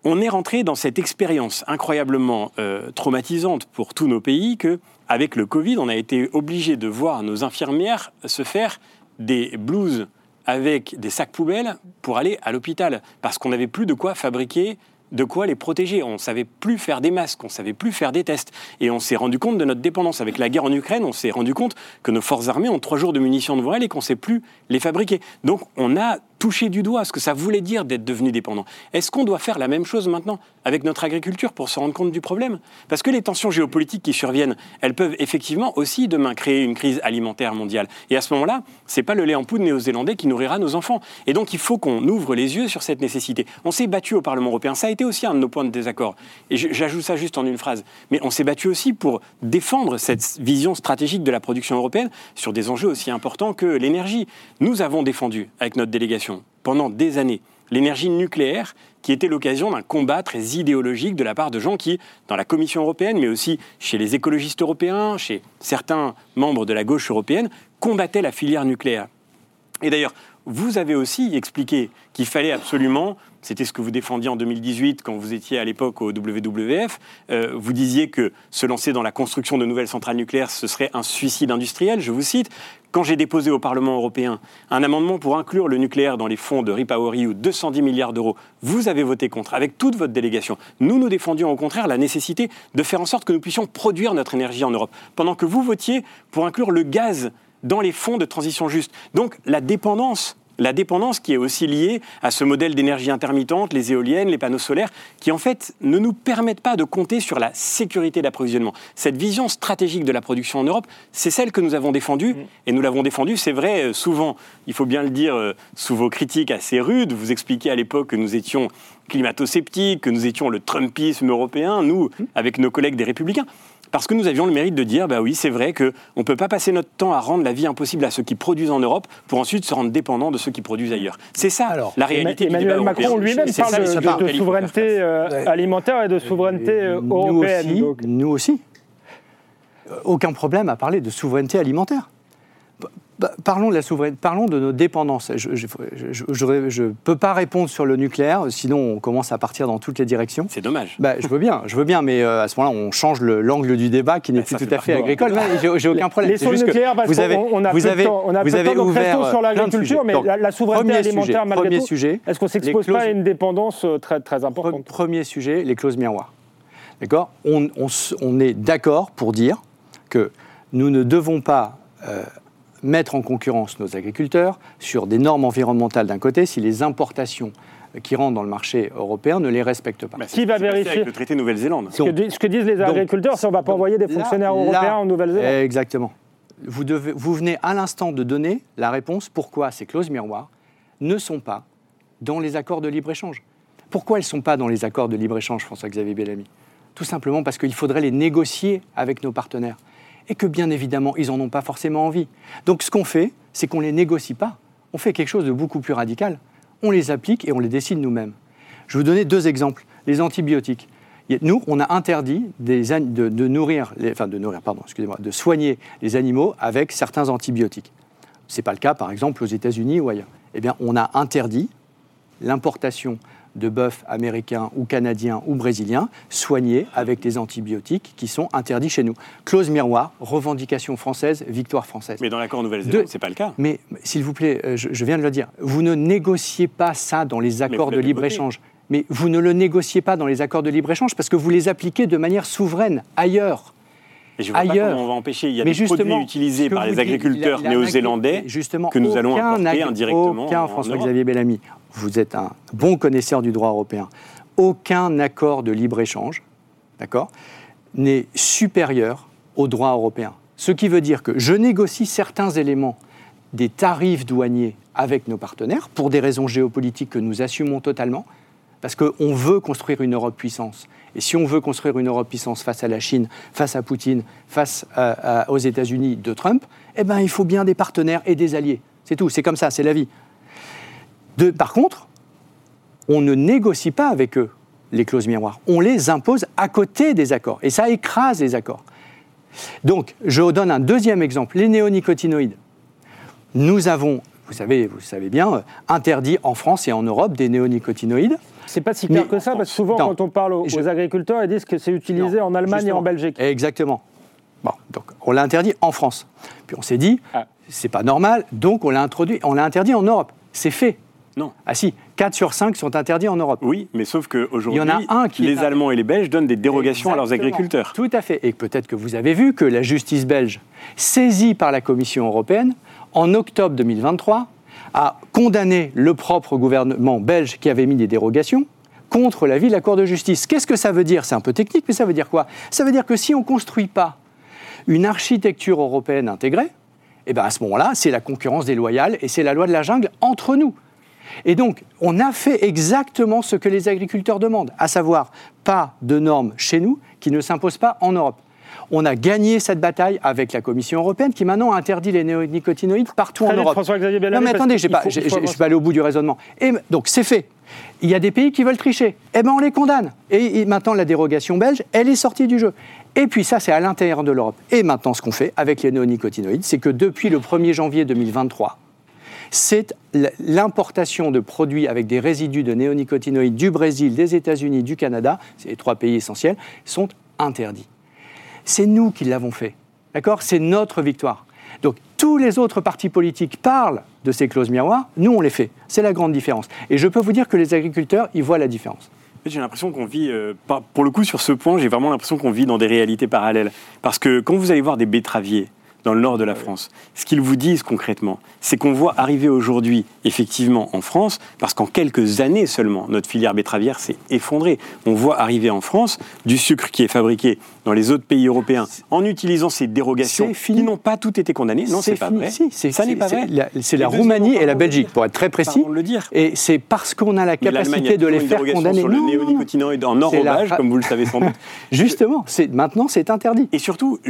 on est rentré dans cette expérience incroyablement euh, traumatisante pour tous nos pays que, avec le Covid, on a été obligé de voir nos infirmières se faire des blouses avec des sacs poubelles pour aller à l'hôpital parce qu'on n'avait plus de quoi fabriquer de quoi les protéger. On ne savait plus faire des masques, on ne savait plus faire des tests. Et on s'est rendu compte de notre dépendance. Avec la guerre en Ukraine, on s'est rendu compte que nos forces armées ont trois jours de munitions devant elles et qu'on ne sait plus les fabriquer. Donc on a toucher du doigt ce que ça voulait dire d'être devenu dépendant. Est-ce qu'on doit faire la même chose maintenant avec notre agriculture pour se rendre compte du problème? Parce que les tensions géopolitiques qui surviennent, elles peuvent effectivement aussi demain créer une crise alimentaire mondiale. Et à ce moment-là, c'est pas le lait en poudre néo-zélandais qui nourrira nos enfants. Et donc il faut qu'on ouvre les yeux sur cette nécessité. On s'est battu au Parlement européen, ça a été aussi un de nos points de désaccord. Et j'ajoute ça juste en une phrase. Mais on s'est battu aussi pour défendre cette vision stratégique de la production européenne sur des enjeux aussi importants que l'énergie. Nous avons défendu avec notre délégation pendant des années l'énergie nucléaire, qui était l'occasion d'un combat très idéologique de la part de gens qui, dans la Commission européenne, mais aussi chez les écologistes européens, chez certains membres de la gauche européenne, combattaient la filière nucléaire. Et d'ailleurs, vous avez aussi expliqué qu'il fallait absolument, c'était ce que vous défendiez en 2018 quand vous étiez à l'époque au WWF, euh, vous disiez que se lancer dans la construction de nouvelles centrales nucléaires, ce serait un suicide industriel, je vous cite. Quand j'ai déposé au Parlement européen un amendement pour inclure le nucléaire dans les fonds de REPowerEU, 210 milliards d'euros, vous avez voté contre, avec toute votre délégation. Nous, nous défendions au contraire la nécessité de faire en sorte que nous puissions produire notre énergie en Europe, pendant que vous votiez pour inclure le gaz dans les fonds de transition juste. Donc la dépendance la dépendance qui est aussi liée à ce modèle d'énergie intermittente, les éoliennes, les panneaux solaires, qui en fait ne nous permettent pas de compter sur la sécurité d'approvisionnement. Cette vision stratégique de la production en Europe, c'est celle que nous avons défendue, mm. et nous l'avons défendue, c'est vrai, euh, souvent, il faut bien le dire, euh, sous vos critiques assez rudes, vous expliquez à l'époque que nous étions climato-sceptiques, que nous étions le Trumpisme européen, nous, mm. avec nos collègues des Républicains parce que nous avions le mérite de dire, bah oui, c'est vrai qu'on ne peut pas passer notre temps à rendre la vie impossible à ceux qui produisent en Europe pour ensuite se rendre dépendants de ceux qui produisent ailleurs. C'est ça Alors, la réalité Emmanuel du débat Macron lui-même parle de, souveraineté euh, alimentaire et de souveraineté euh, européenne. Nous aussi, nous aussi. Aucun problème à parler de souveraineté alimentaire. Bah, parlons de la souveraineté, parlons de nos dépendances. Je ne peux pas répondre sur le nucléaire, sinon on commence à partir dans toutes les directions. C'est dommage. Bah, je veux bien, je veux bien, mais euh, à ce moment-là, on change l'angle du débat qui n'est plus tout à fait agricole. J'ai aucun problème. Les le nucléaire, parce vous avez, on a vous avez, on a vous avez ouvert sur l'agriculture, mais la, souveraineté alimentaire, sujet, malgré tout, est-ce qu'on s'expose pas à une dépendance euh, très, très importante Premier sujet, les clauses miroirs. D'accord? On, on, est d'accord pour dire que nous ne devons pas euh, mettre en concurrence nos agriculteurs sur des normes environnementales d'un côté si les importations qui rentrent dans le marché européen ne les respectent pas. qui va vérifier avec le traité Nouvelle-Zélande ce, que disent les agriculteurs, si on ne va pas envoyer des fonctionnaires européens en Nouvelle-Zélande? Exactement. Vous, devez, vous venez à l'instant de donner la réponse pourquoi ces clauses miroirs ne sont pas dans les accords de libre-échange. Pourquoi elles ne sont pas dans les accords de libre-échange, François-Xavier Bellamy? Tout simplement parce qu'il faudrait les négocier avec nos partenaires et que bien évidemment, ils n'en ont pas forcément envie. Donc ce qu'on fait, c'est qu'on ne les négocie pas. On fait quelque chose de beaucoup plus radical. On les applique et on les décide nous-mêmes. Je vais vous donner deux exemples. Les antibiotiques. Nous, on a interdit de, nourrir, enfin de nourrir, pardon, excusez-moi, de soigner les animaux avec certains antibiotiques. Ce n'est pas le cas, par exemple, aux États-Unis ou ailleurs. Eh bien, on a interdit l'importation de bœuf américain ou canadien ou brésilien soignés avec des antibiotiques qui sont interdits chez nous. Clause miroir, revendication française, victoire française. Mais dans l'accord Nouvelle-Zélande, ce n'est pas le cas. Mais s'il vous plaît, euh, je, viens de le dire, vous ne négociez pas ça dans les accords de libre-échange. Mais vous ne le négociez pas dans les accords de libre-échange parce que vous les appliquez de manière souveraine ailleurs. Et je vois ailleurs. Pas comment on va empêcher. Il y a des produits utilisés par les agriculteurs néo-zélandais que nous allons importer indirectement. Aucun, François-Xavier Bellamy, vous êtes un bon connaisseur du droit européen, aucun accord de libre-échange, n'est supérieur au droit européen. Ce qui veut dire que je négocie certains éléments des tarifs douaniers avec nos partenaires pour des raisons géopolitiques que nous assumons totalement, parce qu'on veut construire une Europe puissance. Et si on veut construire une Europe puissance face à la Chine, face à Poutine, face aux États-Unis de Trump, eh ben, il faut bien des partenaires et des alliés. C'est tout, c'est comme ça, c'est la vie. Par contre, on ne négocie pas avec eux les clauses miroirs. On les impose à côté des accords. Et ça écrase les accords. Donc, je vous donne un deuxième exemple, les néonicotinoïdes. Nous avons, vous savez, vous savez bien, interdit en France et en Europe des néonicotinoïdes. C'est pas si clair que ça, parce que souvent, quand on parle aux, agriculteurs, ils disent que c'est utilisé en Allemagne et en Belgique. Exactement. Bon, donc on l'a interdit en France. Puis on s'est dit, ah. c'est pas normal, donc on l'a introduit, on l'a interdit en Europe. C'est fait. Non. Ah si, 4 sur 5 sont interdits en Europe. Oui, mais sauf qu'aujourd'hui, les Allemands et les Belges donnent des dérogations à leurs agriculteurs. Tout à fait. Et peut-être que vous avez vu que la justice belge, saisie par la Commission européenne, en octobre 2023, a condamné le propre gouvernement belge qui avait mis des dérogations contre l'avis de la Cour de justice. Qu'est-ce que ça veut dire? C'est un peu technique, mais ça veut dire quoi? Ça veut dire que si on ne construit pas une architecture européenne intégrée, eh ben à ce moment-là, c'est la concurrence déloyale et c'est la loi de la jungle entre nous. Et donc, on a fait exactement ce que les agriculteurs demandent, à savoir pas de normes chez nous qui ne s'imposent pas en Europe. On a gagné cette bataille avec la Commission européenne qui maintenant interdit les néonicotinoïdes partout en Europe. non mais attendez, je ne suis pas allé au bout du raisonnement. Et donc c'est fait. Il y a des pays qui veulent tricher. Eh bien on les condamne. Et, maintenant la dérogation belge, elle est sortie du jeu. Et puis ça, c'est à l'intérieur de l'Europe. Et maintenant, ce qu'on fait avec les néonicotinoïdes, c'est que depuis le 1er janvier 2023, c'est l'importation de produits avec des résidus de néonicotinoïdes du Brésil, des États-Unis, du Canada, c'est les trois pays essentiels, sont interdits. C'est nous qui l'avons fait. D'accord? C'est notre victoire. Donc tous les autres partis politiques parlent de ces clauses miroirs, nous on les fait. C'est la grande différence. Et je peux vous dire que les agriculteurs, ils voient la différence. J'ai l'impression qu'on vit, euh, pour le coup sur ce point, j'ai vraiment l'impression qu'on vit dans des réalités parallèles. Parce que quand vous allez voir des betteraviers dans le nord de la France. Ce qu'ils vous disent concrètement, c'est qu'on voit arriver aujourd'hui, effectivement, en France, parce qu'en quelques années seulement, notre filière betteravière s'est effondrée. On voit arriver en France du sucre qui est fabriqué dans les autres pays européens en utilisant ces dérogations qui n'ont pas toutes été condamnées. Non, c'est pas vrai. ça n'est pas vrai. C'est la, Roumanie et la Belgique, pour être très précis. Le dire. Et c'est parce qu'on a la capacité de les faire condamner. Sur le néonicotinoïde en enrobage, comme vous le savez sans doute. [laughs] Justement, maintenant c'est interdit. Et surtout,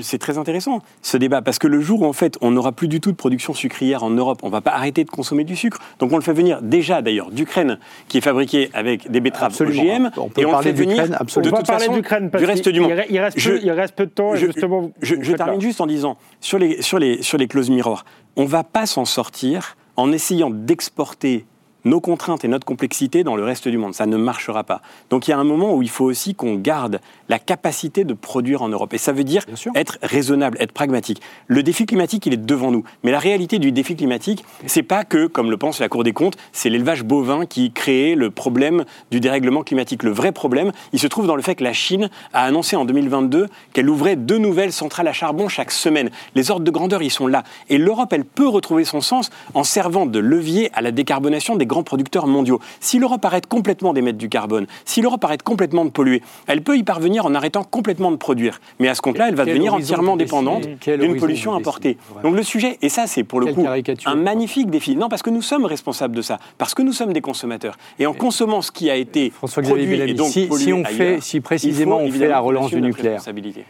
c'est très intéressant ce débat, parce que le jour où en fait on n'aura plus du tout de production sucrière en Europe, on ne va pas arrêter de consommer du sucre. Donc on le fait venir déjà d'ailleurs d'Ukraine, qui est fabriqué avec des betteraves OGM, on peut et on le fait venir de toute façon du reste du monde. Il, reste, peu, il reste peu de temps. Je, justement, je, je termine juste en disant sur les, sur les, sur les clauses miroirs, on ne va pas s'en sortir en essayant d'exporter nos contraintes et notre complexité dans le reste du monde. Ça ne marchera pas. Donc il y a un moment où il faut aussi qu'on garde la capacité de produire en Europe. Et ça veut dire être raisonnable, être pragmatique. Le défi climatique, il est devant nous. Mais la réalité du défi climatique, c'est pas que, comme le pense la Cour des comptes, c'est l'élevage bovin qui crée le problème du dérèglement climatique. Le vrai problème, il se trouve dans le fait que la Chine a annoncé en 2022 qu'elle ouvrait deux nouvelles centrales à charbon chaque semaine. Les ordres de grandeur, ils sont là. Et l'Europe, elle peut retrouver son sens en servant de levier à la décarbonation des grands producteurs mondiaux. Si l'Europe arrête complètement d'émettre du carbone, si l'Europe arrête complètement de polluer, elle peut y parvenir en arrêtant complètement de produire. Mais à ce compte-là, elle va devenir entièrement dépendante d'une pollution importée. Donc le sujet, et ça c'est pour le coup un magnifique défi. Non, parce que nous sommes responsables de ça, parce que nous sommes des consommateurs. Et en consommant ce qui a été produit et donc si, si on fait, si précisément on fait la relance du nucléaire,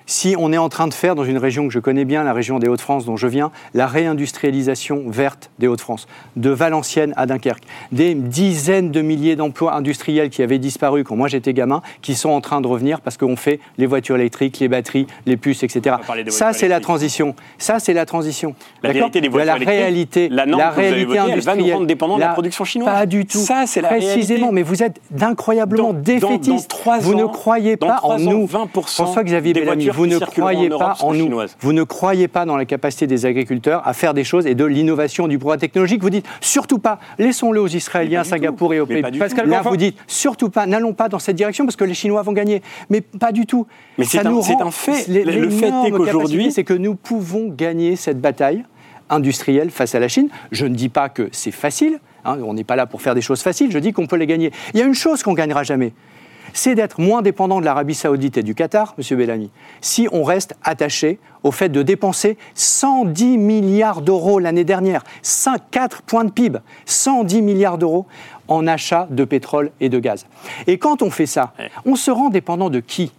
si on est en train de faire dans une région que je connais bien, la région des Hauts-de-France dont je viens, la réindustrialisation verte des Hauts-de-France, de Valenciennes à Dunkerque, des dizaines de milliers d'emplois industriels qui avaient disparu quand moi j'étais gamin, qui sont en train de revenir parce qu'on fait les voitures électriques, les batteries, les puces, etc. Ça, c'est la transition. Ça, c'est la transition. La réalité des voitures la réalité, la, la réalité industrielle, va nous rendre dépendants de la production chinoise. Pas du tout. Ça, c'est la Précisément, mais vous êtes d'incroyablement défaitistes. Vous ne croyez pas en nous. François-Xavier Bellamy, vous ne croyez pas en nous. Vous ne croyez pas dans la capacité des agriculteurs à faire des choses et de l'innovation, du progrès technologique. Vous dites surtout pas, laissons-le aux Israéliens Singapour et au pays. Là, vous dites surtout pas, n'allons pas dans cette direction parce que les Chinois vont gagner. Mais pas du tout. Mais c'est un, un, fait. le fait est qu'aujourd'hui, c'est que nous pouvons gagner cette bataille industrielle face à la Chine. Je ne dis pas que c'est facile. Hein, on n'est pas là pour faire des choses faciles. Je dis qu'on peut les gagner. Il y a une chose qu'on gagnera jamais c'est d'être moins dépendant de l'Arabie saoudite et du Qatar, Monsieur Bellamy, si on reste attaché au fait de dépenser 110 milliards d'euros l'année dernière, 5, 4 points de PIB, 110 milliards d'euros en achat de pétrole et de gaz. Et quand on fait ça, on se rend dépendant de qui?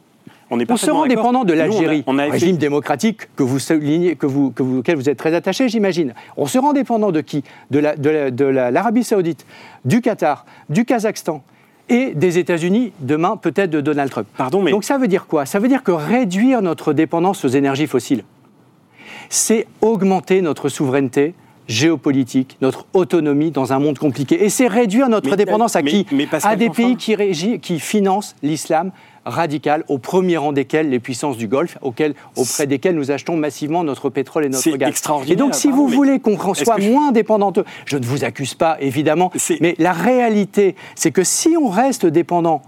On, est on se rend dépendant de Nous, on a- l'Algérie, on a fait- régime démocratique que vous soulignez, que vous, que vous, auquel vous êtes très attaché, j'imagine. On se rend dépendant de qui? De la- de la- de la- l'Arabie Saoudite, du Qatar, du Kazakhstan et des États-Unis, demain peut-être de Donald Trump. Pardon, mais Donc ça veut dire quoi? Ça veut dire que réduire notre dépendance aux énergies fossiles, c'est augmenter notre souveraineté géopolitique, notre autonomie dans un monde compliqué. Et c'est réduire notre Mais- dépendance à mais- qui? mais À des pays qui financent l'islam radical, au premier rang desquels les puissances du Golfe, auxquels, auprès desquels nous achetons massivement notre pétrole et notre gaz. extraordinaire, Et donc, si pardon, vous voulez qu'on soit je- moins dépendant, d'eux, je ne vous accuse pas, évidemment, mais la réalité, c'est que si on reste dépendant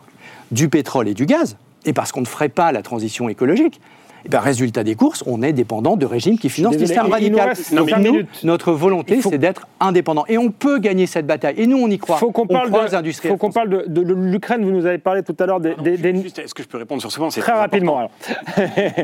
du pétrole et du gaz, et parce qu'on ne ferait pas la transition écologique, eh ben, résultat des courses, on est dépendant de régimes qui financent l'islam radical. Donc cinq nous, notre volonté, faut- c'est d'être indépendant. Et on peut gagner cette bataille. Et nous, on y croit. faut qu'on on parle, de, industriels faut qu'on parle de, de- de l'Ukraine. Vous nous avez parlé tout à l'heure des, des- des- Est-ce que je peux répondre sur ce point? Très rapidement. alors.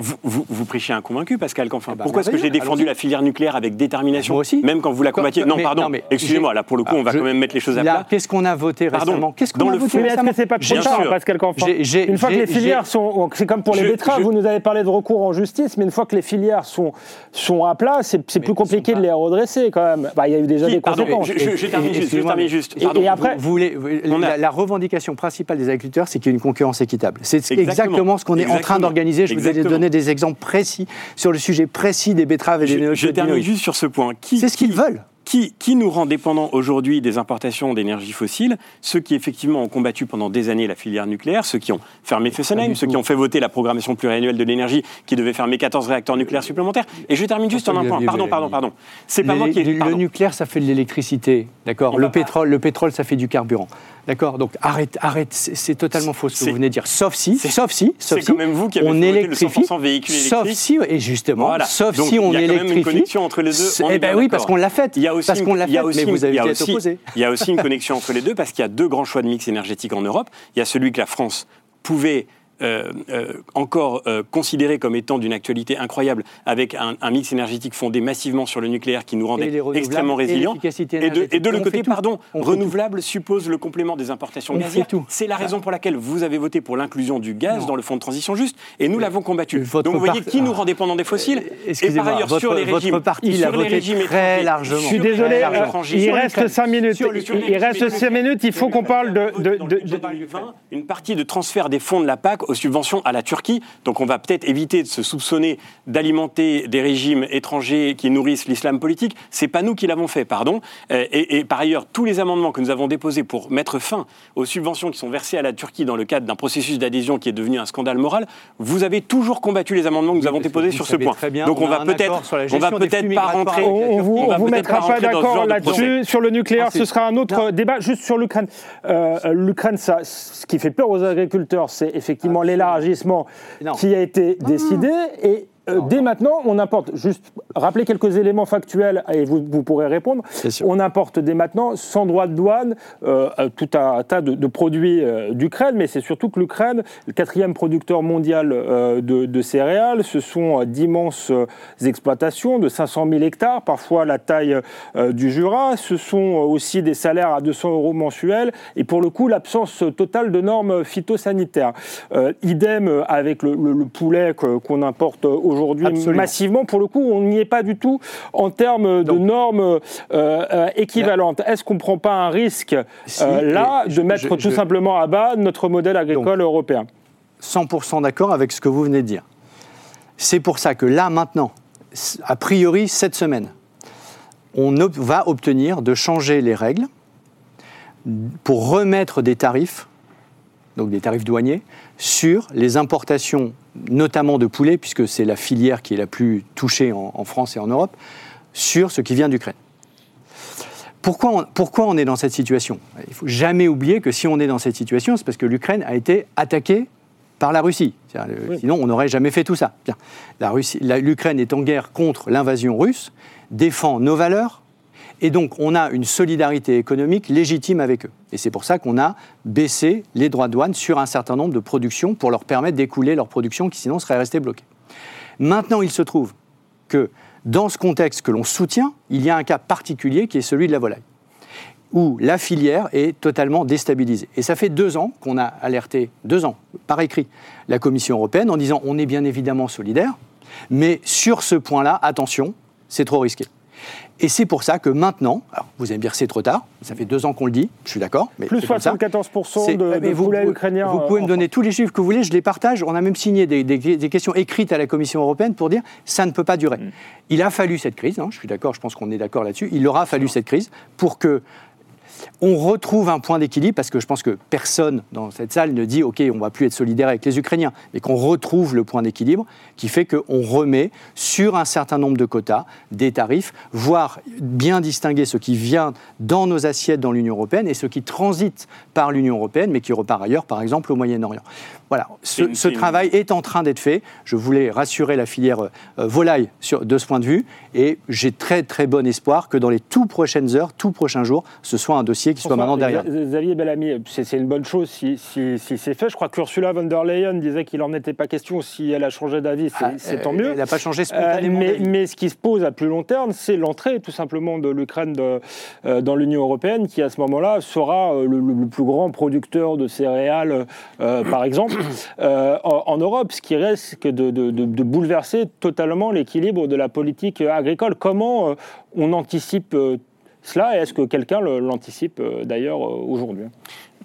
Vous, vous, vous prêchez un convaincu, Pascal Canfin. Eh ben, Pourquoi est-ce que j'ai défendu la filière nucléaire avec détermination Moi aussi. Même quand vous la combattiez? Non, Mais- pardon. non, mais Excusez-moi, là, pour le coup, on va quand même mettre les choses à plat. qu'est-ce qu'on a voté récemment? Qu'est-ce qu'on a voté Mais est-ce que c'est pas trop Bien tard. Pascal Canfin Une fois que les filières sont, c'est comme pour les betteraves, vous nous avez parlé de recours en justice, mais une fois que les filières sont, sont à plat, c'est c'est plus compliqué de les redresser quand même. Bah, Il y a eu déjà Qui- des pardon, conséquences. je- je- je termine juste, je termine juste. Et- Pardon. et après- Vous voulez, a- la, revendication principale des agriculteurs, c'est qu'il y ait une concurrence équitable. C'est Exactement. exactement ce qu'on est en train Exactement. d'organiser. Je vous ai Exactement. donné des exemples précis sur le sujet précis des betteraves et des Je, je néonicotinoïdes. termine juste sur ce point. C'est ce qu'ils veulent. Qui, qui nous rend dépendants aujourd'hui des importations d'énergie fossile? Ceux qui effectivement ont combattu pendant des années la filière nucléaire, ceux qui ont fermé Fessenheim, ceux tout. qui ont fait voter la programmation pluriannuelle de l'énergie qui devait fermer 14 réacteurs nucléaires supplémentaires. Et je termine juste en un point. Pardon, pardon, pardon. C'est pas moi qui ai... le nucléaire, ça fait de l'électricité, d'accord? Le pétrole, le pétrole, ça fait du carburant, d'accord? Donc arrête, arrête, c'est totalement faux ce que vous venez de dire. Sauf si, sauf si, sauf si, quand même vous qui avez on voter le électrifie, 100% véhicule sauf électrique. si, et justement, Voilà. sauf Donc, si on il y a quand même une électrifie. connexion entre les deux, Eh ben bien oui, parce qu'on l'a faite. Il y a aussi parce qu'on l'a aussi mais vous avez été opposé. Il y a aussi une connexion entre les deux parce qu'il y a deux grands choix de mix énergétique en Europe. Il y a celui que la France pouvait euh, euh, encore euh, considérer comme étant d'une actualité incroyable, avec un, un mix énergétique fondé massivement sur le nucléaire qui nous rendait extrêmement résilients. Et de, et de On côté, pardon, On renouvelable suppose le complément des importations On gazières. C'est la raison pour laquelle vous avez voté pour l'inclusion du gaz Non. dans le fonds de transition juste, et nous l'avons combattu. Votre Donc vous voyez part- qui nous rend dépendants des fossiles Et par ailleurs, votre- sur les régimes, parti sur l'a les voté régimes très étrangers, largement. Je suis désolé, il reste régimes- 5 minutes. le- Il reste étrangers. 5 minutes, il faut qu'on parle de- de- Dans de- le budget de- 2020, une partie de transfert des fonds de la PAC aux subventions à la Turquie. Donc on va peut-être éviter de se soupçonner d'alimenter des régimes étrangers qui nourrissent l'islam politique. C'est pas nous qui l'avons fait, pardon. Euh, Et, et par ailleurs, tous les amendements que nous avons déposés pour mettre fin aux subventions qui sont versées à la Turquie dans le cadre d'un processus d'adhésion qui est devenu un scandale moral, vous avez toujours combattu les amendements que nous avons déposés sur ce point. bien, Donc on on va peut-être, on va flux pas rentrer. On, vous, on va vous mettra pas d'accord là-dessus. Sur le nucléaire, ce sera un autre Non. débat. Juste sur l'Ukraine. Euh, L'Ukraine, ça, ce qui fait peur aux agriculteurs, c'est effectivement l'élargissement qui a été décidé. Et euh, dès maintenant, on importe, juste rappeler quelques éléments factuels et vous, vous pourrez répondre. On importe dès maintenant, sans droit de douane, euh, euh, tout un tas de, de produits euh, d'Ukraine, mais c'est surtout que l'Ukraine, le quatrième producteur mondial de, de céréales, ce sont d'immenses exploitations de 500 000 hectares, parfois la taille du Jura. Ce sont aussi des salaires à 200 euros mensuels et pour le coup l'absence totale de normes phytosanitaires. Idem avec le, le- le poulet qu'on importe aujourd'hui Absolument. massivement. Pour le coup, on n'y est pas du tout en termes de Donc- normes euh, euh, équivalentes. Est-ce qu'on ne prend pas un risque Si, euh, là de je- mettre je- tout je- simplement à bas notre modèle agricole européen? 100% d'accord avec ce que vous venez de dire. C'est pour ça que là, maintenant, a priori, cette semaine, on ob- va obtenir de changer les règles pour remettre des tarifs, donc des tarifs douaniers, sur les importations, notamment de poulet, puisque c'est la filière qui est la plus touchée en, en France et en Europe, sur ce qui vient d'Ukraine. Pourquoi on, pourquoi on est dans cette situation? Il ne faut jamais oublier que si on est dans cette situation, c'est parce que l'Ukraine a été attaquée par la Russie. Euh, Oui. Sinon, on n'aurait jamais fait tout ça. Bien. La Russie- la- L'Ukraine est en guerre contre l'invasion russe, défend nos valeurs Et donc, on a une solidarité économique légitime avec eux. Et c'est pour ça qu'on a baissé les droits de douane sur un certain nombre de productions pour leur permettre d'écouler leur production qui sinon serait restée bloquée. Maintenant, il se trouve que dans ce contexte que l'on soutient, il y a un cas particulier qui est celui de la volaille où la filière est totalement déstabilisée. Et ça fait deux ans qu'on a alerté, deux ans, par écrit, la Commission européenne en disant on est bien évidemment solidaire, mais sur ce point-là, attention, c'est trop risqué. Et c'est pour ça que maintenant, alors vous allez me dire c'est trop tard, ça fait deux ans qu'on le dit, je suis d'accord. Plus 74% de, de vous, ukrainiens. Vous pouvez me donner tous les chiffres que vous voulez, je les partage. On a même signé des, questions écrites à la Commission européenne pour dire ça ne peut pas durer. Mm. Il a fallu cette crise, hein, je suis d'accord, je pense qu'on est d'accord là-dessus, il aura fallu cette crise pour que on retrouve un point d'équilibre, parce que je pense que personne dans cette salle ne dit, OK, on ne va plus être solidaire avec les Ukrainiens, mais qu'on retrouve le point d'équilibre qui fait qu'on remet sur un certain nombre de quotas des tarifs, voire bien distinguer ce qui vient dans nos assiettes dans l'Union européenne et ce qui transite par l'Union européenne, mais qui repart ailleurs, par exemple au Moyen-Orient. Voilà, ce, travail est en train d'être fait. Je voulais rassurer la filière euh, volaille de ce point de vue, et j'ai très très bon espoir que dans les tout prochaines heures, tout prochains jours, ce soit un dossier qui soit maintenant derrière. Xavier Bellamy, c'est une bonne chose si, c'est fait. Je crois qu'Ursula von der Leyen disait qu'il n'en était pas question. Si elle a changé d'avis, c'est ah, tant mieux. Elle n'a pas changé spontanément. Euh, mais, ce qui se pose à plus long terme, c'est l'entrée tout simplement de l'Ukraine euh, dans l'Union européenne, qui à ce moment-là sera euh, le, plus grand producteur de céréales, par exemple, en, Europe, ce qui risque de, bouleverser totalement l'équilibre de la politique agricole. Comment on anticipe cela Est-ce que quelqu'un l'anticipe euh, d'ailleurs euh, aujourd'hui?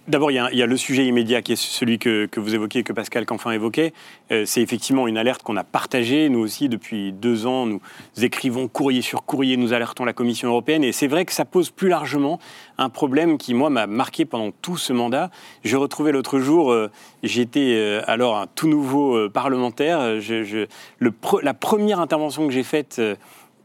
D'abord, il, y, a le sujet immédiat qui est celui que, vous évoquez, que Pascal Canfin évoquait. Euh, c'est effectivement une alerte qu'on a partagée. Nous aussi, depuis deux ans, nous écrivons courrier sur courrier, nous alertons la Commission européenne. Et c'est vrai que ça pose plus largement un problème qui, moi, m'a marqué pendant tout ce mandat. Je retrouvais l'autre jour, j'étais alors un tout nouveau parlementaire. la première intervention que j'ai faite euh,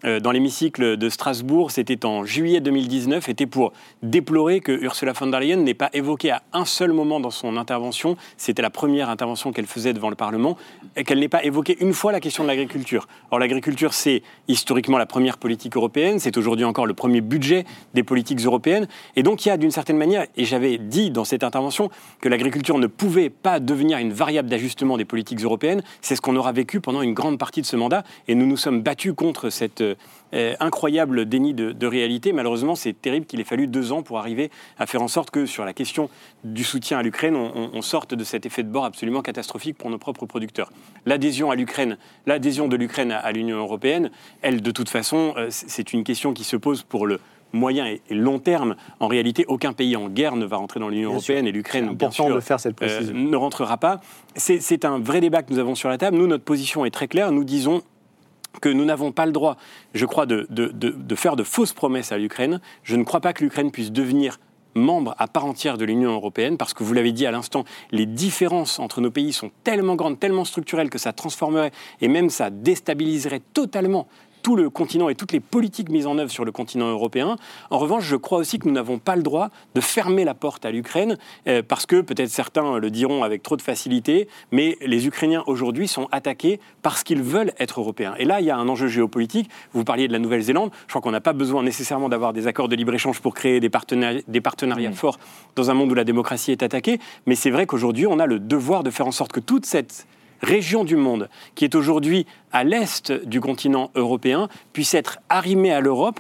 dans l'hémicycle de Strasbourg, c'était en juillet 2019, était pour déplorer que Ursula von der Leyen n'ait pas évoqué à un seul moment dans son intervention, c'était la première intervention qu'elle faisait devant le Parlement, qu'elle n'ait pas évoqué une fois la question de l'agriculture. Or, l'agriculture, c'est historiquement la première politique européenne, c'est aujourd'hui encore le premier budget des politiques européennes, et donc il y a d'une certaine manière, et j'avais dit dans cette intervention, que l'agriculture ne pouvait pas devenir une variable d'ajustement des politiques européennes, c'est ce qu'on aura vécu pendant une grande partie de ce mandat, et nous nous sommes battus contre cette euh, incroyable déni de, réalité. Malheureusement, c'est terrible qu'il ait fallu deux ans pour arriver à faire en sorte que sur la question du soutien à l'Ukraine, on, sorte de cet effet de bord absolument catastrophique pour nos propres producteurs. L'adhésion à l'Ukraine, l'adhésion de l'Ukraine à, l'Union européenne, elle, de toute façon, euh, c'est une question qui se pose pour le moyen et, long terme. En réalité, aucun pays en guerre ne va rentrer dans l'Union européenne et l'Ukraine, bien sûr, de faire cette euh, ne rentrera pas. C'est un vrai débat que nous avons sur la table. Nous, notre position est très claire. Nous disons que nous n'avons pas le droit, je crois, de, faire de fausses promesses à l'Ukraine. Je ne crois pas que l'Ukraine puisse devenir membre à part entière de l'Union européenne, parce que vous l'avez dit à l'instant, les différences entre nos pays sont tellement grandes, tellement structurelles que ça transformerait et même ça déstabiliserait totalement tout le continent et toutes les politiques mises en œuvre sur le continent européen. En revanche, je crois aussi que nous n'avons pas le droit de fermer la porte à l'Ukraine, euh, parce que peut-être certains le diront avec trop de facilité, mais les Ukrainiens aujourd'hui sont attaqués parce qu'ils veulent être européens. Et là, il y a un enjeu géopolitique. Vous parliez de la Nouvelle-Zélande. Je crois qu'on n'a pas besoin nécessairement d'avoir des accords de libre-échange pour créer des, partenariats, des partenariats mmh. forts dans un monde où la démocratie est attaquée. Mais c'est vrai qu'aujourd'hui, on a le devoir de faire en sorte que toute cette région du monde qui est aujourd'hui à l'est du continent européen puisse être arrimée à l'Europe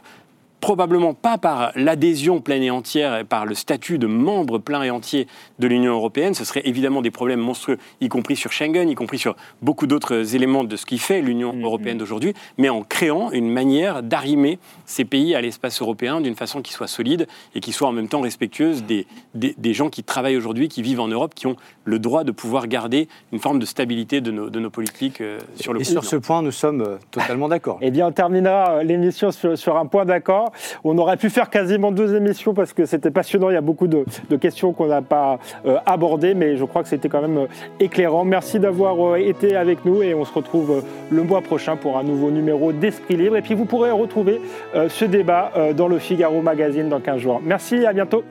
probablement pas par l'adhésion pleine et entière et par le statut de membre plein et entier de l'Union européenne. Ce serait évidemment des problèmes monstrueux, y compris sur Schengen, y compris sur beaucoup d'autres éléments de ce qui fait l'Union mm-hmm. européenne d'aujourd'hui, mais en créant une manière d'arrimer ces pays à l'espace européen d'une façon qui soit solide et qui soit en même temps respectueuse des, des, gens qui travaillent aujourd'hui, qui vivent en Europe, qui ont le droit de pouvoir garder une forme de stabilité de nos, de nos politiques euh, sur le Et sur ce point, nous sommes euh, totalement d'accord. Eh bien, on terminera euh, l'émission sur, sur un point d'accord. On aurait pu faire quasiment deux émissions parce que c'était passionnant. Il y a beaucoup de, questions qu'on n'a pas euh, abordées, mais je crois que c'était quand même euh, éclairant. Merci d'avoir euh, été avec nous et on se retrouve le mois prochain pour un nouveau numéro d'Esprit Libre. Et puis vous pourrez retrouver ce débat dans le Figaro Magazine dans 15 jours. Merci, à bientôt.